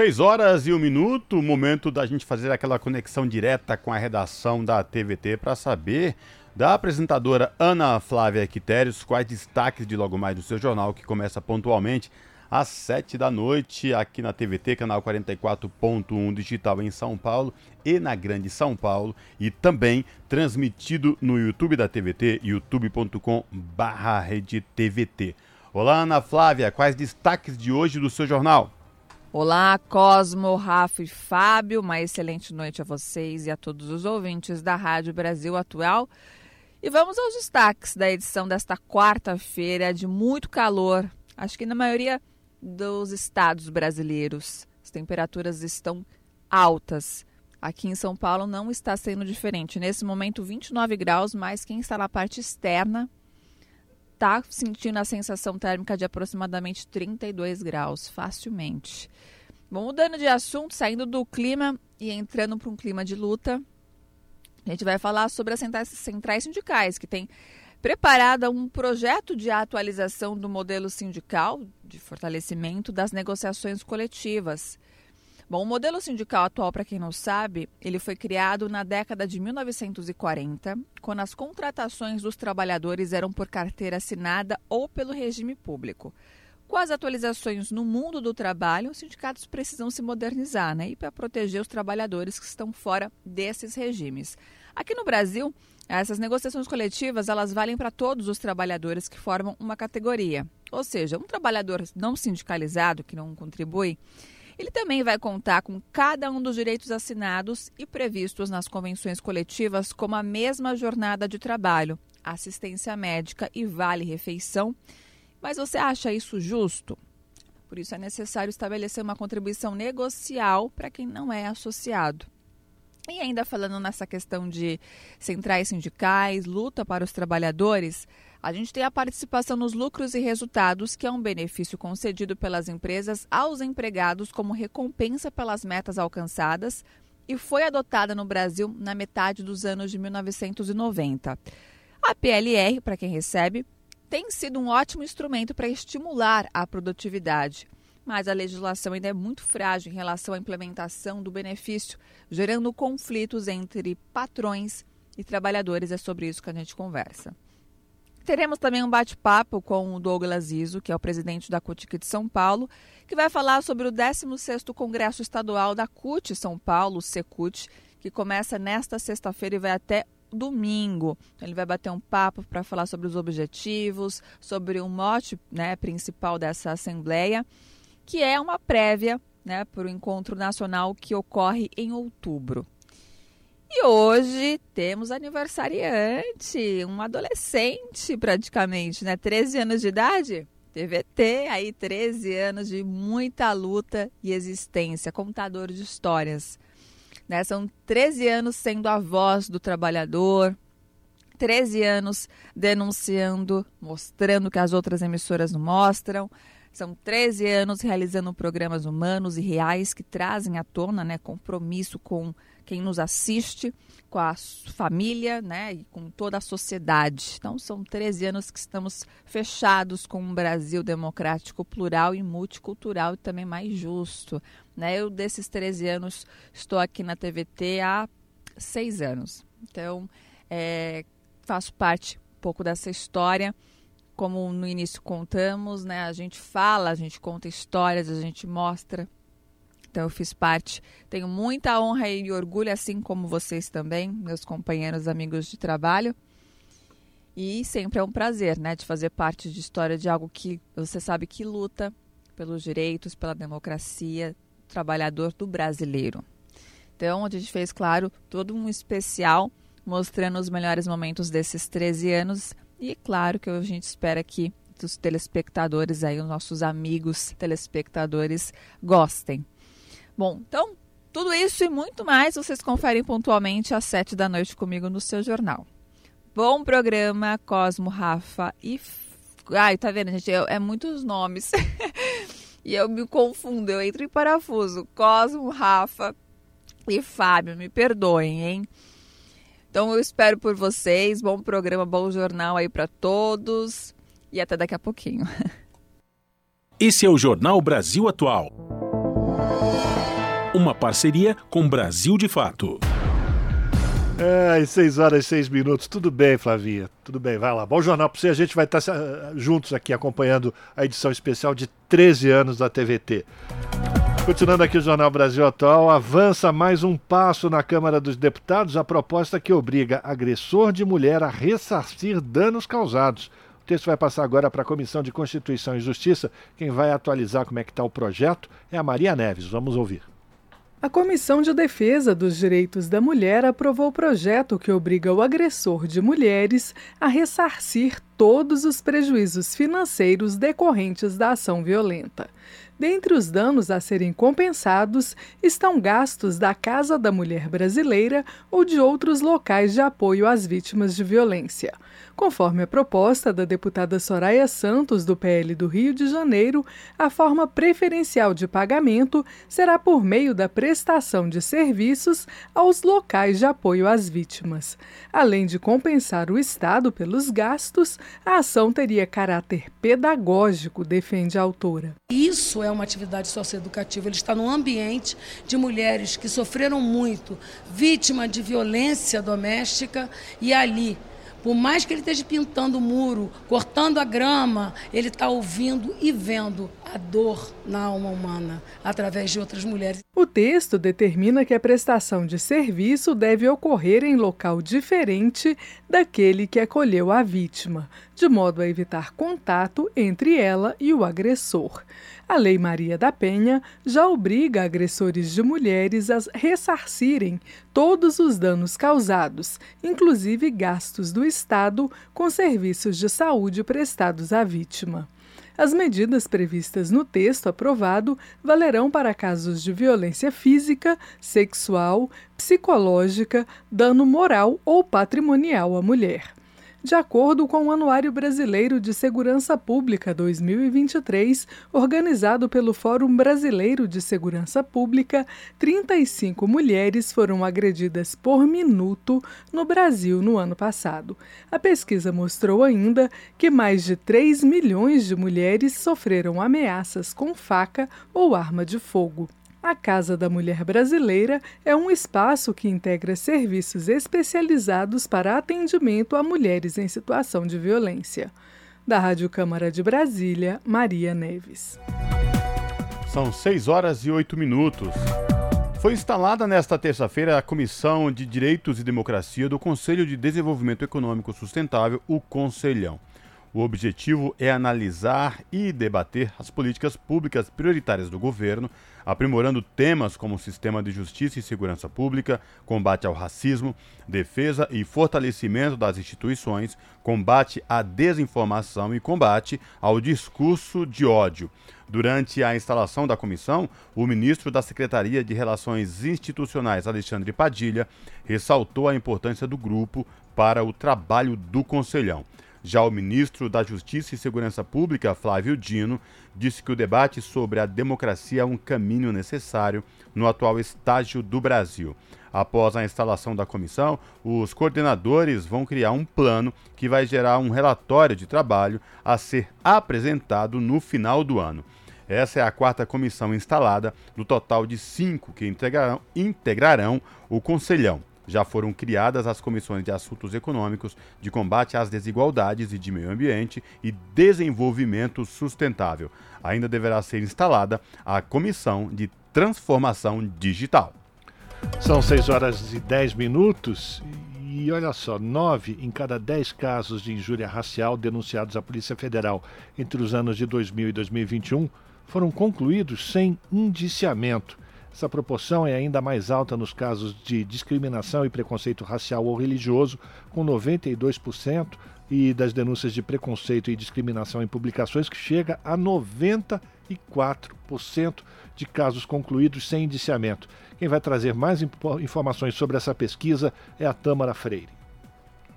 6 horas e um minuto, momento da gente fazer aquela conexão direta com a redação da TVT para saber da apresentadora Ana Flávia Quitérios quais destaques de logo mais do seu jornal, que começa pontualmente às 7 da noite aqui na TVT, canal 44.1 digital em São Paulo e na Grande São Paulo e também transmitido no YouTube da TVT, youtube.com/redetvt. Olá, Ana Flávia, quais destaques de hoje do seu jornal? Olá, Cosmo, Rafa e Fábio. Uma excelente noite a vocês e a todos os ouvintes da Rádio Brasil Atual. E vamos aos destaques da edição desta quarta-feira de muito calor, acho que na maioria dos estados brasileiros. As temperaturas estão altas. Aqui em São Paulo não está sendo diferente. Nesse momento, 29 graus, mas quem está na parte externa está sentindo a sensação térmica de aproximadamente 32 graus, facilmente. Bom, mudando de assunto, saindo do clima e entrando para um clima de luta, a gente vai falar sobre as centrais sindicais, que têm preparado um projeto de atualização do modelo sindical, de fortalecimento das negociações coletivas. Bom, o modelo sindical atual, para quem não sabe, ele foi criado na década de 1940, quando as contratações dos trabalhadores eram por carteira assinada ou pelo regime público. Com as atualizações no mundo do trabalho, os sindicatos precisam se modernizar, né? E para proteger os trabalhadores que estão fora desses regimes. Aqui no Brasil, essas negociações coletivas, elas valem para todos os trabalhadores que formam uma categoria. Ou seja, um trabalhador não sindicalizado, que não contribui, ele também vai contar com cada um dos direitos assinados e previstos nas convenções coletivas, como a mesma jornada de trabalho, assistência médica e vale-refeição. Mas você acha isso justo? Por isso é necessário estabelecer uma contribuição negocial para quem não é associado. E ainda falando nessa questão de centrais sindicais, luta para os trabalhadores, a gente tem a participação nos lucros e resultados, que é um benefício concedido pelas empresas aos empregados como recompensa pelas metas alcançadas e foi adotada no Brasil na metade dos anos de 1990. A PLR, para quem recebe, tem sido um ótimo instrumento para estimular a produtividade mas a legislação ainda é muito frágil em relação à implementação do benefício, gerando conflitos entre patrões e trabalhadores. É sobre isso que a gente conversa. Teremos também um bate-papo com o Douglas Iso, que é o presidente da CUT de São Paulo, que vai falar sobre o 16º Congresso Estadual da CUT São Paulo, o Secult, que começa nesta sexta-feira e vai até domingo. Então, ele vai bater um papo para falar sobre os objetivos, sobre o mote né, principal dessa assembleia que é uma prévia né, para o encontro nacional que ocorre em outubro. E hoje temos aniversariante, um adolescente praticamente, né? 13 anos de idade. TVT, aí 13 anos de muita luta e existência, contador de histórias. Né? São 13 anos sendo a voz do trabalhador, 13 anos denunciando, mostrando que as outras emissoras não mostram, são 13 anos realizando programas humanos e reais que trazem à tona né, compromisso com quem nos assiste, com a família né, e com toda a sociedade. Então, são 13 anos que estamos fechados com um Brasil democrático, plural e multicultural e também mais justo. Né? Eu, desses 13 anos, estou aqui na TVT há seis anos. Então, é, faço parte um pouco dessa história como no início contamos, né? A gente fala, a gente conta histórias, a gente mostra. Então eu fiz parte. Tenho muita honra e orgulho, assim como vocês também, meus companheiros, amigos de trabalho. E sempre é um prazer, né, de fazer parte de história de algo que você sabe que luta pelos direitos, pela democracia, trabalhador do brasileiro. Então, a gente fez, claro, todo um especial mostrando os melhores momentos desses 13 anos e claro que a gente espera que os telespectadores aí, os nossos amigos telespectadores gostem. Bom, então tudo isso e muito mais vocês conferem pontualmente às sete da noite comigo no seu jornal. Bom programa, Cosmo, Rafa e. Ai, tá vendo, gente? É muitos nomes. e eu me confundo, eu entro em parafuso. Cosmo, Rafa e Fábio, me perdoem, hein? Então eu espero por vocês. Bom programa, bom jornal aí para todos e até daqui a pouquinho. Esse é o Jornal Brasil Atual. Uma parceria com Brasil de Fato. É, 6 horas e 6 minutos. Tudo bem, Flavinha. Tudo bem, vai lá. Bom jornal para você. A gente vai estar tá juntos aqui acompanhando a edição especial de 13 anos da TVT. Continuando aqui o Jornal Brasil Atual, avança mais um passo na Câmara dos Deputados a proposta que obriga agressor de mulher a ressarcir danos causados. O texto vai passar agora para a Comissão de Constituição e Justiça. Quem vai atualizar como é que está o projeto é a Maria Neves. Vamos ouvir. A Comissão de Defesa dos Direitos da Mulher aprovou o projeto que obriga o agressor de mulheres a ressarcir todos os prejuízos financeiros decorrentes da ação violenta. Dentre os danos a serem compensados estão gastos da Casa da Mulher Brasileira ou de outros locais de apoio às vítimas de violência. Conforme a proposta da deputada Soraya Santos, do PL do Rio de Janeiro, a forma preferencial de pagamento será por meio da prestação de serviços aos locais de apoio às vítimas. Além de compensar o Estado pelos gastos, a ação teria caráter pedagógico, defende a autora. Isso é uma atividade socioeducativa, ele está num ambiente de mulheres que sofreram muito, vítima de violência doméstica, e ali por mais que ele esteja pintando o muro, cortando a grama, ele está ouvindo e vendo a dor na alma humana através de outras mulheres. O texto determina que a prestação de serviço deve ocorrer em local diferente daquele que acolheu a vítima, de modo a evitar contato entre ela e o agressor. A Lei Maria da Penha já obriga agressores de mulheres a ressarcirem todos os danos causados, inclusive gastos do Estado com serviços de saúde prestados à vítima. As medidas previstas no texto aprovado valerão para casos de violência física, sexual, psicológica, dano moral ou patrimonial à mulher. De acordo com o Anuário Brasileiro de Segurança Pública 2023, organizado pelo Fórum Brasileiro de Segurança Pública, 35 mulheres foram agredidas por minuto no Brasil no ano passado. A pesquisa mostrou ainda que mais de 3 milhões de mulheres sofreram ameaças com faca ou arma de fogo. A Casa da Mulher Brasileira é um espaço que integra serviços especializados para atendimento a mulheres em situação de violência. Da Rádio Câmara de Brasília, Maria Neves. São 6 horas e 8 minutos. Foi instalada nesta terça-feira a Comissão de Direitos e Democracia do Conselho de Desenvolvimento Econômico Sustentável, o Conselhão. O objetivo é analisar e debater as políticas públicas prioritárias do governo, aprimorando temas como sistema de justiça e segurança pública, combate ao racismo, defesa e fortalecimento das instituições, combate à desinformação e combate ao discurso de ódio. Durante a instalação da comissão, o ministro da Secretaria de Relações Institucionais, Alexandre Padilha, ressaltou a importância do grupo para o trabalho do Conselhão. Já o ministro da Justiça e Segurança Pública, Flávio Dino, disse que o debate sobre a democracia é um caminho necessário no atual estágio do Brasil. Após a instalação da comissão, os coordenadores vão criar um plano que vai gerar um relatório de trabalho a ser apresentado no final do ano. Essa é a quarta comissão instalada, no total de cinco que integrarão, integrarão o Conselhão já foram criadas as comissões de assuntos econômicos, de combate às desigualdades e de meio ambiente e desenvolvimento sustentável. Ainda deverá ser instalada a comissão de transformação digital. São 6 horas e 10 minutos. E olha só, nove em cada dez casos de injúria racial denunciados à Polícia Federal entre os anos de 2000 e 2021 foram concluídos sem indiciamento. Essa proporção é ainda mais alta nos casos de discriminação e preconceito racial ou religioso, com 92%, e das denúncias de preconceito e discriminação em publicações, que chega a 94% de casos concluídos sem indiciamento. Quem vai trazer mais informações sobre essa pesquisa é a Tâmara Freire.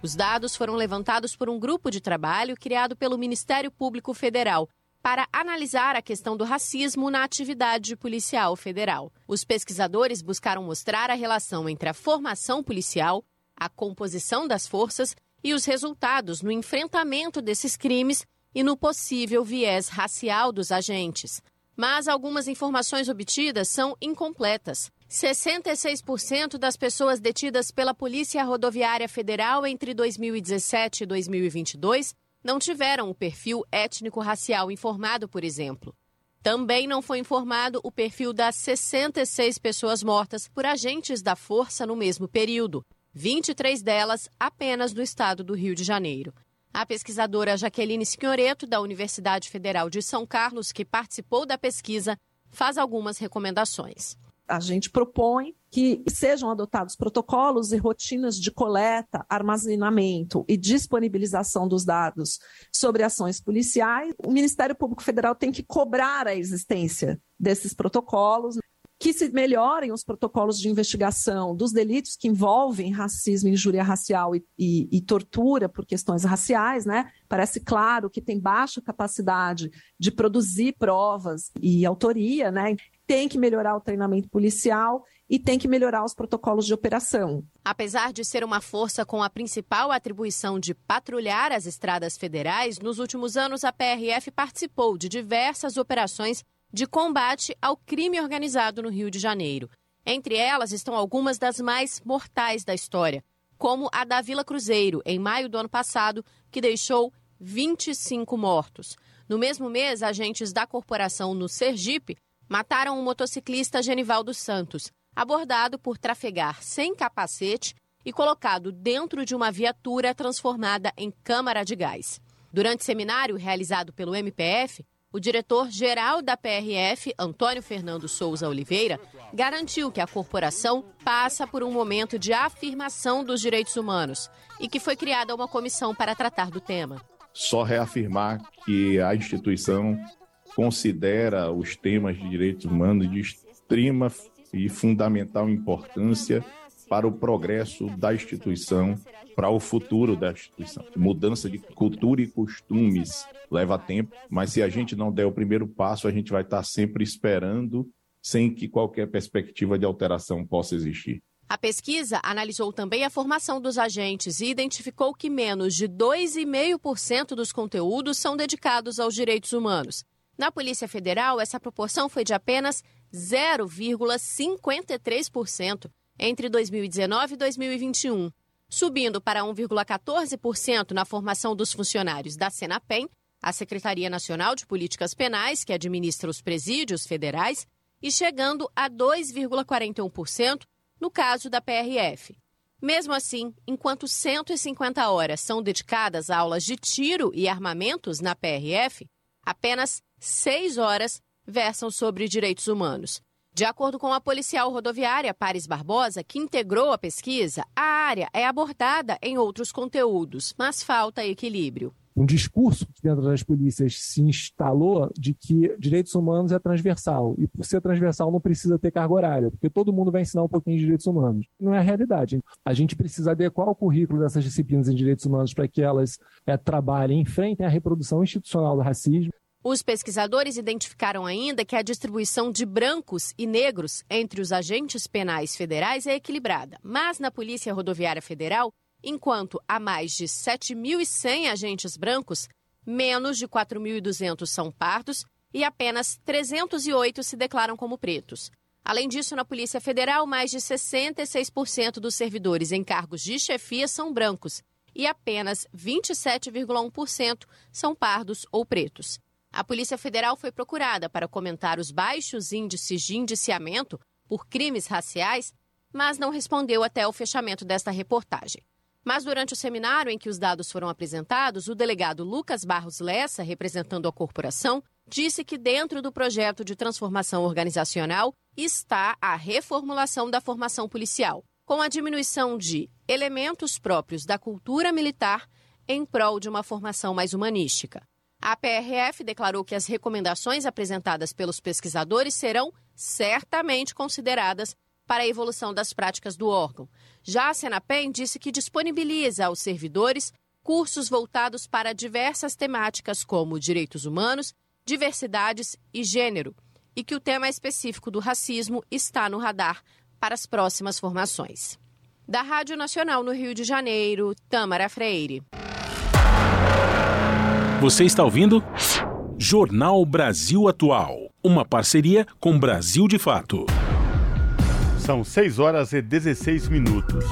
Os dados foram levantados por um grupo de trabalho criado pelo Ministério Público Federal para analisar a questão do racismo na atividade policial federal. Os pesquisadores buscaram mostrar a relação entre a formação policial, a composição das forças e os resultados no enfrentamento desses crimes e no possível viés racial dos agentes. Mas algumas informações obtidas são incompletas. 66% das pessoas detidas pela Polícia Rodoviária Federal entre 2017 e 2022 não tiveram o perfil étnico-racial informado, por exemplo. Também não foi informado o perfil das 66 pessoas mortas por agentes da força no mesmo período, 23 delas apenas no estado do Rio de Janeiro. A pesquisadora Jaqueline Signoreto, da Universidade Federal de São Carlos, que participou da pesquisa, faz algumas recomendações a gente propõe que sejam adotados protocolos e rotinas de coleta, armazenamento e disponibilização dos dados sobre ações policiais. O Ministério Público Federal tem que cobrar a existência desses protocolos, que se melhorem os protocolos de investigação dos delitos que envolvem racismo, injúria racial e, e, e tortura por questões raciais, né? Parece claro que tem baixa capacidade de produzir provas e autoria, né? tem que melhorar o treinamento policial e tem que melhorar os protocolos de operação. Apesar de ser uma força com a principal atribuição de patrulhar as estradas federais, nos últimos anos a PRF participou de diversas operações de combate ao crime organizado no Rio de Janeiro. Entre elas estão algumas das mais mortais da história, como a da Vila Cruzeiro, em maio do ano passado, que deixou 25 mortos. No mesmo mês, agentes da corporação no Sergipe mataram o motociclista Genivaldo Santos, abordado por trafegar sem capacete e colocado dentro de uma viatura transformada em câmara de gás. Durante seminário realizado pelo MPF, o diretor-geral da PRF, Antônio Fernando Souza Oliveira, garantiu que a corporação passa por um momento de afirmação dos direitos humanos e que foi criada uma comissão para tratar do tema. só reafirmar que a instituição considera os temas de direitos humanos de extrema e fundamental importância para o progresso da instituição, para o futuro da instituição. Mudança de cultura e costumes leva tempo, mas se a gente não der o primeiro passo, a gente vai estar sempre esperando, sem que qualquer perspectiva de alteração possa existir. A pesquisa analisou também a formação dos agentes e identificou que menos de 2,5% dos conteúdos são dedicados aos direitos humanos. Na Polícia Federal, essa proporção foi de apenas 0,53% entre 2019 e 2021, subindo para 1,14% na formação dos funcionários da Senapen, a Secretaria Nacional de Políticas Penais, que administra os presídios federais, e chegando a 2,41% no caso da PRF. Mesmo assim, enquanto 150 horas são dedicadas a aulas de tiro e armamentos na PRF, apenas 6 horas versam sobre direitos humanos. De acordo com a policial rodoviária Paris Barbosa, que integrou a pesquisa, a área é abordada em outros conteúdos, mas falta equilíbrio um discurso que dentro das polícias se instalou de que direitos humanos é transversal. E por ser transversal não precisa ter carga horária, porque todo mundo vai ensinar um pouquinho de direitos humanos. Não é a realidade. A gente precisa adequar o currículo dessas disciplinas em direitos humanos para que elas é, trabalhem, enfrentem a reprodução institucional do racismo. Os pesquisadores identificaram ainda que a distribuição de brancos e negros entre os agentes penais federais é equilibrada, mas na Polícia Rodoviária Federal enquanto há mais de 7.100 agentes brancos, menos de 4.200 são pardos e apenas 308 se declaram como pretos. Além disso, na Polícia Federal, mais de 66% dos servidores em cargos de chefia são brancos e apenas 27,1% são pardos ou pretos. A Polícia Federal foi procurada para comentar os baixos índices de indiciamento por crimes raciais, mas não respondeu até o fechamento desta reportagem. Mas durante o seminário em que os dados foram apresentados, o delegado Lucas Barros Lessa, representando a corporação, disse que dentro do projeto de transformação organizacional está a reformulação da formação policial, com a diminuição de elementos próprios da cultura militar em prol de uma formação mais humanística. A PRF declarou que as recomendações apresentadas pelos pesquisadores serão certamente consideradas para a evolução das práticas do órgão. Já a Senapen disse que disponibiliza aos servidores cursos voltados para diversas temáticas como direitos humanos, diversidades e gênero, e que o tema específico do racismo está no radar para as próximas formações. Da Rádio Nacional no Rio de Janeiro, Tamara Freire. Você está ouvindo? Jornal Brasil Atual, uma parceria com Brasil de Fato. São 6 horas e 16 minutos.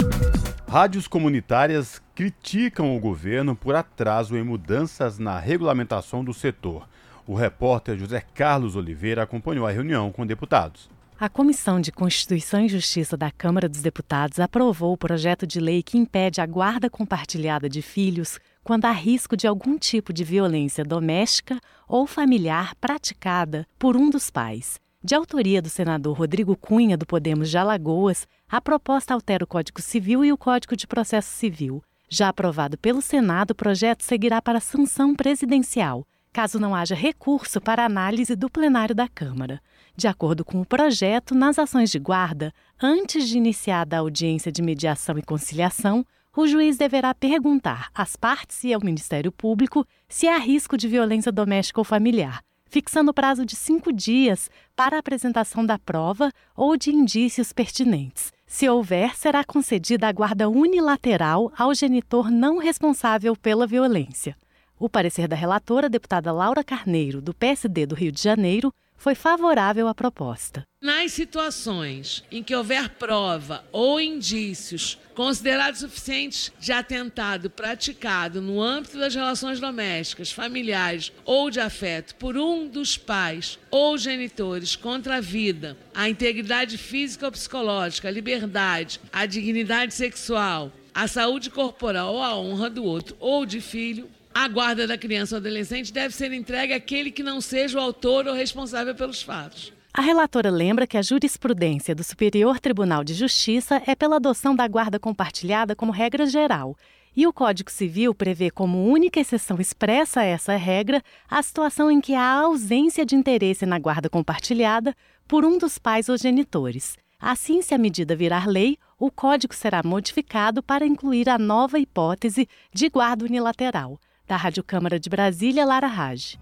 Rádios comunitárias criticam o governo por atraso em mudanças na regulamentação do setor. O repórter José Carlos Oliveira acompanhou a reunião com deputados. A Comissão de Constituição e Justiça da Câmara dos Deputados aprovou o projeto de lei que impede a guarda compartilhada de filhos quando há risco de algum tipo de violência doméstica ou familiar praticada por um dos pais. De autoria do senador Rodrigo Cunha, do Podemos de Alagoas, a proposta altera o Código Civil e o Código de Processo Civil. Já aprovado pelo Senado, o projeto seguirá para sanção presidencial, caso não haja recurso para análise do plenário da Câmara. De acordo com o projeto, nas ações de guarda, antes de iniciada a audiência de mediação e conciliação, o juiz deverá perguntar às partes e ao Ministério Público se há risco de violência doméstica ou familiar fixando o prazo de cinco dias para a apresentação da prova ou de indícios pertinentes. Se houver, será concedida a guarda unilateral ao genitor não responsável pela violência. O parecer da relatora, deputada Laura Carneiro, do PSD do Rio de Janeiro, foi favorável à proposta. Nas situações em que houver prova ou indícios considerados suficientes de atentado praticado no âmbito das relações domésticas, familiares ou de afeto por um dos pais ou genitores contra a vida, a integridade física ou psicológica, a liberdade, a dignidade sexual, a saúde corporal ou a honra do outro ou de filho, a guarda da criança ou adolescente deve ser entregue àquele que não seja o autor ou responsável pelos fatos. A relatora lembra que a jurisprudência do Superior Tribunal de Justiça é pela adoção da guarda compartilhada como regra geral E o Código Civil prevê como única exceção expressa a essa regra a situação em que há ausência de interesse na guarda compartilhada por um dos pais ou genitores. Assim, se a medida virar lei, o Código será modificado para incluir a nova hipótese de guarda unilateral. Da Rádio Câmara de Brasília, Lara Rage.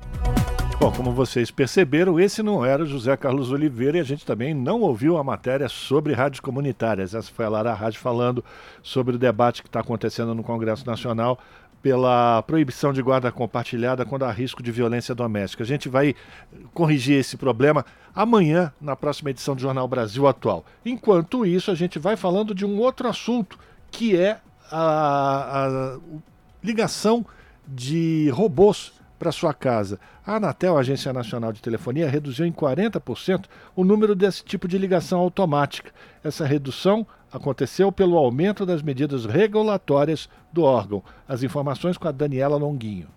Bom, como vocês perceberam, esse não era José Carlos Oliveira e a gente também não ouviu a matéria sobre rádios comunitárias. Essa foi a Lara Rádio falando sobre o debate que está acontecendo no Congresso Nacional pela proibição de guarda compartilhada quando há risco de violência doméstica. A gente vai corrigir esse problema amanhã, na próxima edição do Jornal Brasil Atual. Enquanto isso, a gente vai falando de um outro assunto, que é a, a ligação de robôs para sua casa. A Anatel, a Agência Nacional de Telefonia, reduziu em 40% o número desse tipo de ligação automática. Essa redução aconteceu pelo aumento das medidas regulatórias do órgão. As informações com a Daniela Longuinho.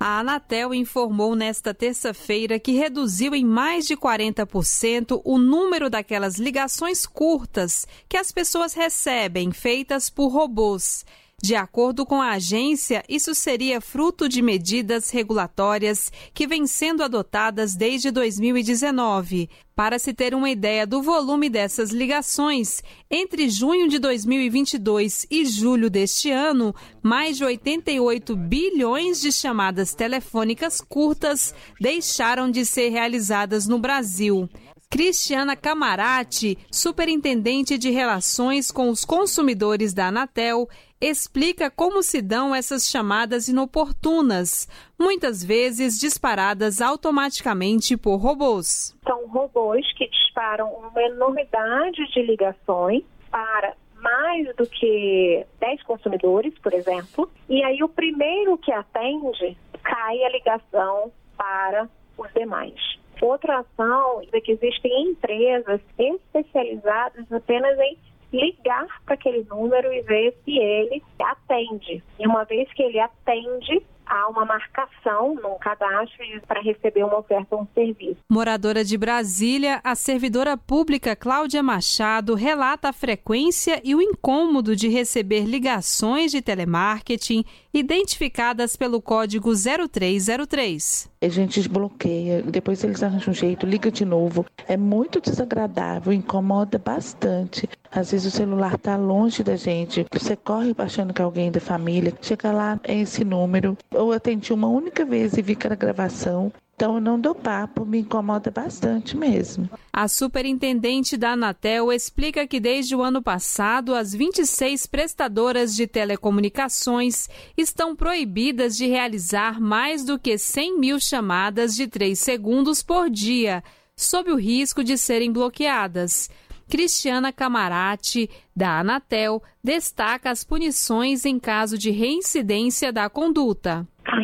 A Anatel informou nesta terça-feira que reduziu em mais de 40% o número daquelas ligações curtas que as pessoas recebem feitas por robôs. De acordo com a agência, isso seria fruto de medidas regulatórias que vêm sendo adotadas desde 2019. Para se ter uma ideia do volume dessas ligações, entre junho de 2022 e julho deste ano, mais de 88 bilhões de chamadas telefônicas curtas deixaram de ser realizadas no Brasil. Cristiana Camarati, superintendente de relações com os consumidores da Anatel, explica como se dão essas chamadas inoportunas, muitas vezes disparadas automaticamente por robôs. São robôs que disparam uma enormidade de ligações para mais do que 10 consumidores, por exemplo, e aí o primeiro que atende cai a ligação para os demais. Outra ação é que existem empresas especializadas apenas em ligar para aquele número e ver se ele atende. E uma vez que ele atende, há uma marcação no cadastro para receber uma oferta ou um serviço. Moradora de Brasília, a servidora pública Cláudia Machado relata a frequência e o incômodo de receber ligações de telemarketing identificadas pelo código 0303. A gente desbloqueia, depois eles arranjam um jeito, liga de novo. É muito desagradável, incomoda bastante. Às vezes o celular está longe da gente, você corre achando que é alguém da família, chega lá, é esse número. Eu atendi uma única vez e vi que era gravação. Então eu não dou papo, me incomoda bastante mesmo. A superintendente da Anatel explica que desde o ano passado as 26 prestadoras de telecomunicações estão proibidas de realizar mais do que 100 mil chamadas de 3 segundos por dia, sob o risco de serem bloqueadas. Cristiana Camarati, da Anatel, destaca as punições em caso de reincidência da conduta. A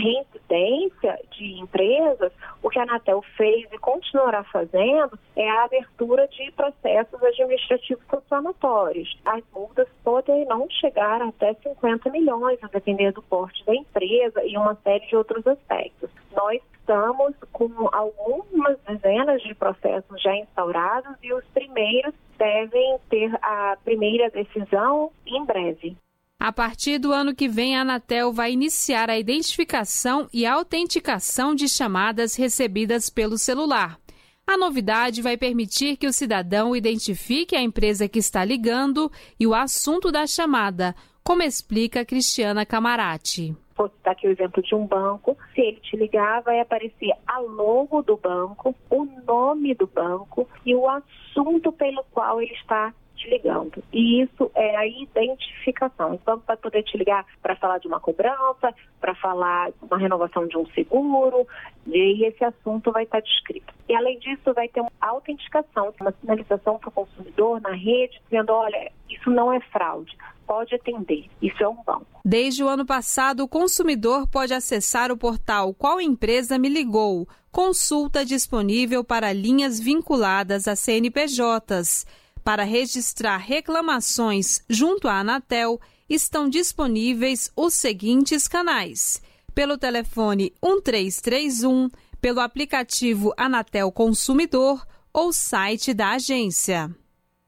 de empresas, o que a Anatel fez e continuará fazendo é a abertura de processos administrativos sancionatórios. As multas podem não chegar até 50 milhões, a depender do porte da empresa e uma série de outros aspectos. Nós estamos com algumas dezenas de processos já instaurados e os primeiros devem ter a primeira decisão em breve. A partir do ano que vem, a Anatel vai iniciar a identificação e autenticação de chamadas recebidas pelo celular. A novidade vai permitir que o cidadão identifique a empresa que está ligando e o assunto da chamada, como explica Cristiana Camarati. Vou citar aqui o exemplo de um banco. Se ele te ligar, vai aparecer a logo do banco, o nome do banco e o assunto pelo qual ele está te ligando. E isso é a identificação. Então, vai poder te ligar para falar de uma cobrança, para falar de uma renovação de um seguro, e esse assunto vai estar descrito. E além disso, vai ter uma autenticação, uma sinalização para o consumidor na rede, dizendo: olha, isso não é fraude pode atender. Isso é um banco. Desde o ano passado, o consumidor pode acessar o portal Qual Empresa Me Ligou, consulta disponível para linhas vinculadas a CNPJs. Para registrar reclamações junto à Anatel, estão disponíveis os seguintes canais: pelo telefone 1331, pelo aplicativo Anatel Consumidor ou site da agência.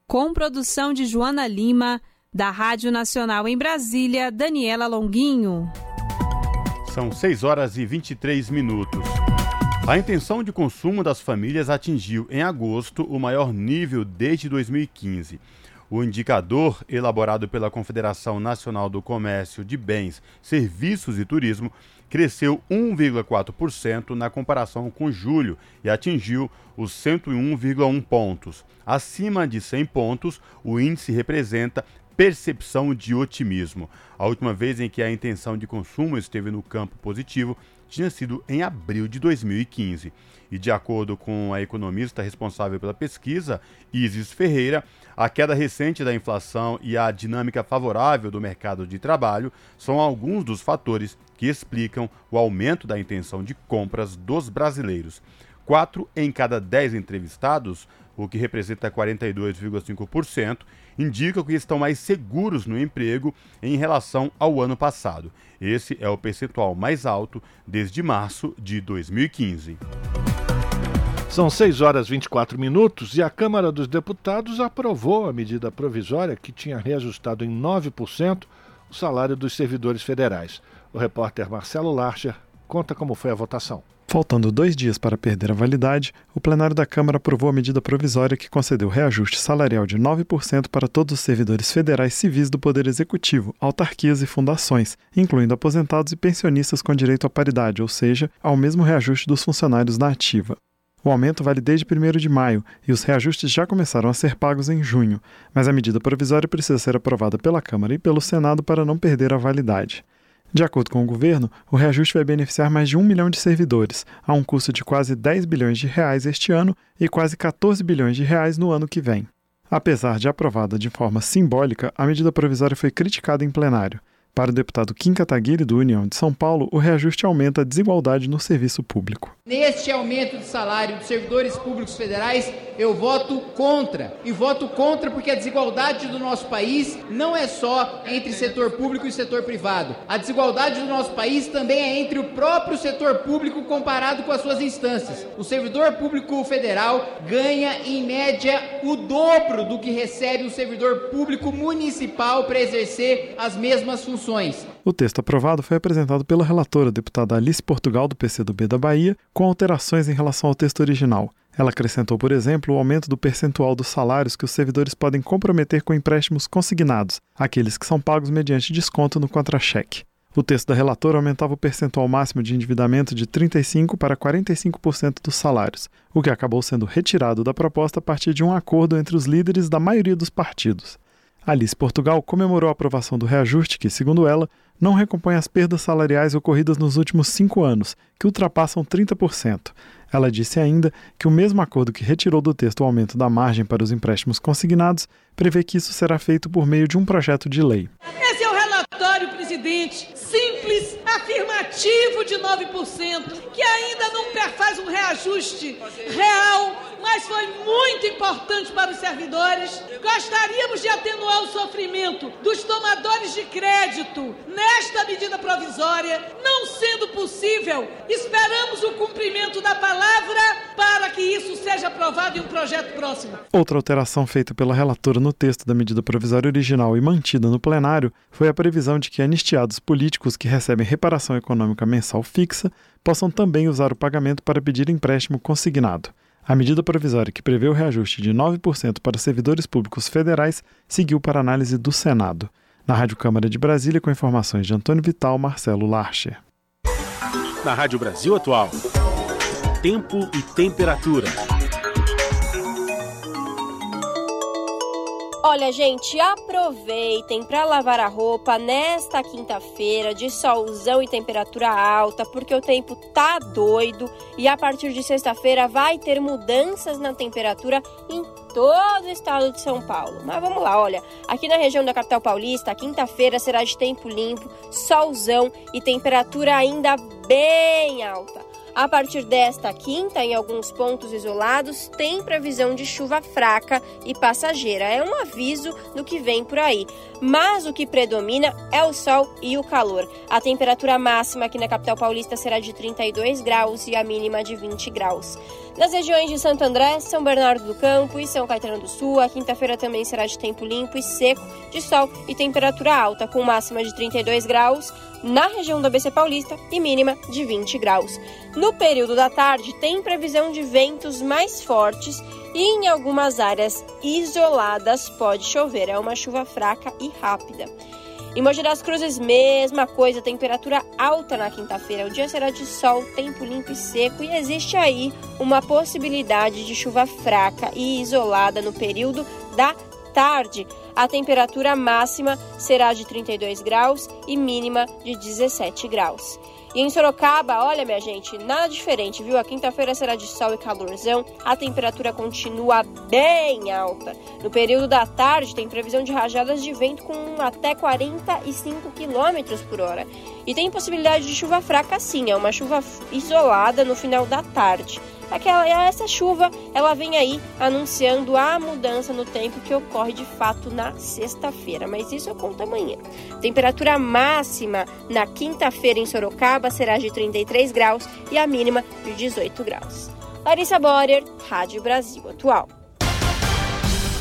Com produção de Joana Lima, Da Rádio Nacional em Brasília, Daniela Longuinho. São 6 horas e 23 minutos. A intenção de consumo das famílias atingiu em agosto o maior nível desde 2015. O indicador, elaborado pela Confederação Nacional do Comércio de Bens, Serviços e Turismo, cresceu 1,4% na comparação com julho e atingiu os 101,1 pontos. Acima de 100 pontos, o índice representa percepção de otimismo. A última vez em que a intenção de consumo esteve no campo positivo tinha sido em abril de 2015. E de acordo com a economista responsável pela pesquisa, Isis Ferreira, a queda recente da inflação e a dinâmica favorável do mercado de trabalho são alguns dos fatores que explicam o aumento da intenção de compras dos brasileiros. Quatro em cada dez entrevistados, o que representa 42,5%, indicam que estão mais seguros no emprego em relação ao ano passado. Esse é o percentual mais alto desde março de 2015. São 6 horas e 24 minutos e a Câmara dos Deputados aprovou a medida provisória que tinha reajustado em 9% o salário dos servidores federais. O repórter Marcelo Larcher conta como foi a votação. Faltando dois dias para perder a validade, o plenário da Câmara aprovou a medida provisória que concedeu reajuste salarial de 9% para todos os servidores federais civis do Poder Executivo, autarquias e fundações, incluindo aposentados e pensionistas com direito à paridade, ou seja, ao mesmo reajuste dos funcionários na ativa. O aumento vale desde 1 de maio e os reajustes já começaram a ser pagos em junho, mas a medida provisória precisa ser aprovada pela Câmara e pelo Senado para não perder a validade. De acordo com o governo, o reajuste vai beneficiar mais de um milhão de servidores, a um custo de quase 10 bilhões de reais este ano e quase 14 bilhões de reais no ano que vem. Apesar de aprovada de forma simbólica, a medida provisória foi criticada em plenário. Para o deputado Kim Kataguiri, do União de São Paulo, o reajuste aumenta a desigualdade no serviço público. Neste aumento de salário dos servidores públicos federais, eu voto contra. E voto contra porque a desigualdade do nosso país não é só entre setor público e setor privado. A desigualdade do nosso país também é entre o próprio setor público comparado com as suas instâncias. O servidor público federal ganha, em média, o dobro do que recebe o servidor público municipal para exercer as mesmas funções O texto aprovado foi apresentado pela relatora, deputada Alice Portugal, do PCdoB da Bahia, com alterações em relação ao texto original. Ela acrescentou, por exemplo, o aumento do percentual dos salários que os servidores podem comprometer com empréstimos consignados, aqueles que são pagos mediante desconto no contra-cheque. O texto da relatora aumentava o percentual máximo de endividamento de 35% para 45% dos salários, o que acabou sendo retirado da proposta a partir de um acordo entre os líderes da maioria dos partidos. Alice Portugal comemorou a aprovação do reajuste, que, segundo ela, não recompõe as perdas salariais ocorridas nos últimos cinco anos, que ultrapassam 30%. Ela disse ainda que o mesmo acordo que retirou do texto o aumento da margem para os empréstimos consignados prevê que isso será feito por meio de um projeto de lei. Esse é o relatório, presidente, simples, afirmativo de 9%, que ainda não faz um reajuste real mas foi muito importante para os servidores. Gostaríamos de atenuar o sofrimento dos tomadores de crédito nesta medida provisória. Não sendo possível, esperamos o cumprimento da palavra para que isso seja aprovado em um projeto próximo. Outra alteração feita pela relatora no texto da medida provisória original e mantida no plenário foi a previsão de que anistiados políticos que recebem reparação econômica mensal fixa possam também usar o pagamento para pedir empréstimo consignado. A medida provisória que prevê o reajuste de 9% para servidores públicos federais seguiu para análise do Senado. Na Rádio Câmara de Brasília, com informações de Antônio Vital, Marcelo Larcher. Na Rádio Brasil Atual, tempo e temperatura. Olha, gente, aproveitem para lavar a roupa nesta quinta-feira de solzão e temperatura alta, porque o tempo tá doido e a partir de sexta-feira vai ter mudanças na temperatura em todo o estado de São Paulo. Mas vamos lá, olha, aqui na região da capital paulista, quinta-feira será de tempo limpo, solzão e temperatura ainda bem alta. A partir desta quinta, em alguns pontos isolados, tem previsão de chuva fraca e passageira. É um aviso do que vem por aí. Mas o que predomina é o sol e o calor. A temperatura máxima aqui na capital paulista será de 32 graus e a mínima de 20 graus. Nas regiões de Santo André, São Bernardo do Campo e São Caetano do Sul, a quinta-feira também será de tempo limpo e seco, de sol e temperatura alta, com máxima de 32 graus na região do ABC Paulista e mínima de 20 graus. No período da tarde, tem previsão de ventos mais fortes e em algumas áreas isoladas pode chover. É uma chuva fraca e rápida. Em Mogi das Cruzes, mesma coisa, temperatura alta na quinta-feira. O dia será de sol, tempo limpo e seco e existe aí uma possibilidade de chuva fraca e isolada no período da tarde. A temperatura máxima será de 32 graus e mínima de 17 graus. E em Sorocaba, olha minha gente, nada diferente, viu? A quinta-feira será de sol e calorzão, a temperatura continua bem alta. No período da tarde tem previsão de rajadas de vento com até 45 km por hora. E tem possibilidade de chuva fraca sim, é uma chuva isolada no final da tarde. Aquela, essa chuva, ela vem aí anunciando a mudança no tempo que ocorre de fato na sexta-feira, mas isso eu conto amanhã. Temperatura máxima na quinta-feira em Sorocaba será de 33 graus e a mínima de 18 graus. Larissa Borer, Rádio Brasil Atual.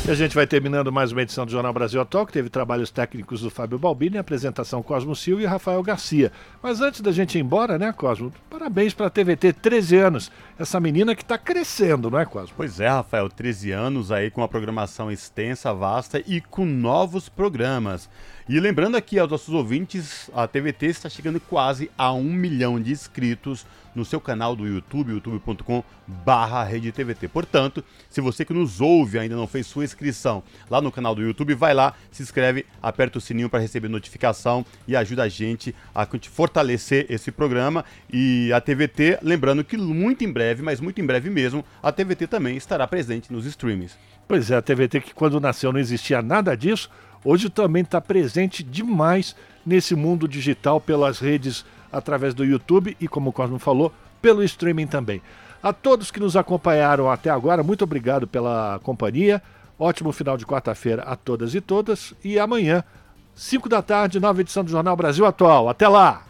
E a gente vai terminando mais uma edição do Jornal Brasil Atual, que teve trabalhos técnicos do Fábio Balbini, apresentação Cosmo Silva e Rafael Garcia. Mas antes da gente ir embora, né, Cosmo? Parabéns para a TVT, 13 anos. Essa menina que está crescendo, não é, Cosmo? Pois é, Rafael, 13 anos aí com uma programação extensa, vasta e com novos programas. E lembrando aqui aos nossos ouvintes, a TVT está chegando quase a um milhão de inscritos no seu canal do YouTube, youtube.com barra TVT. Portanto, se você que nos ouve ainda não fez sua inscrição lá no canal do YouTube, vai lá, se inscreve, aperta o sininho para receber notificação e ajuda a gente a fortalecer esse programa. E a TVT, lembrando que muito em breve, mas muito em breve mesmo, a TVT também estará presente nos streams. Pois é, a TVT que quando nasceu não existia nada disso, hoje também está presente demais nesse mundo digital pelas redes através do YouTube e, como o Cosmo falou, pelo streaming também. A todos que nos acompanharam até agora, muito obrigado pela companhia. Ótimo final de quarta-feira a todas e todas. E amanhã, 5 da tarde, nova edição do Jornal Brasil Atual. Até lá!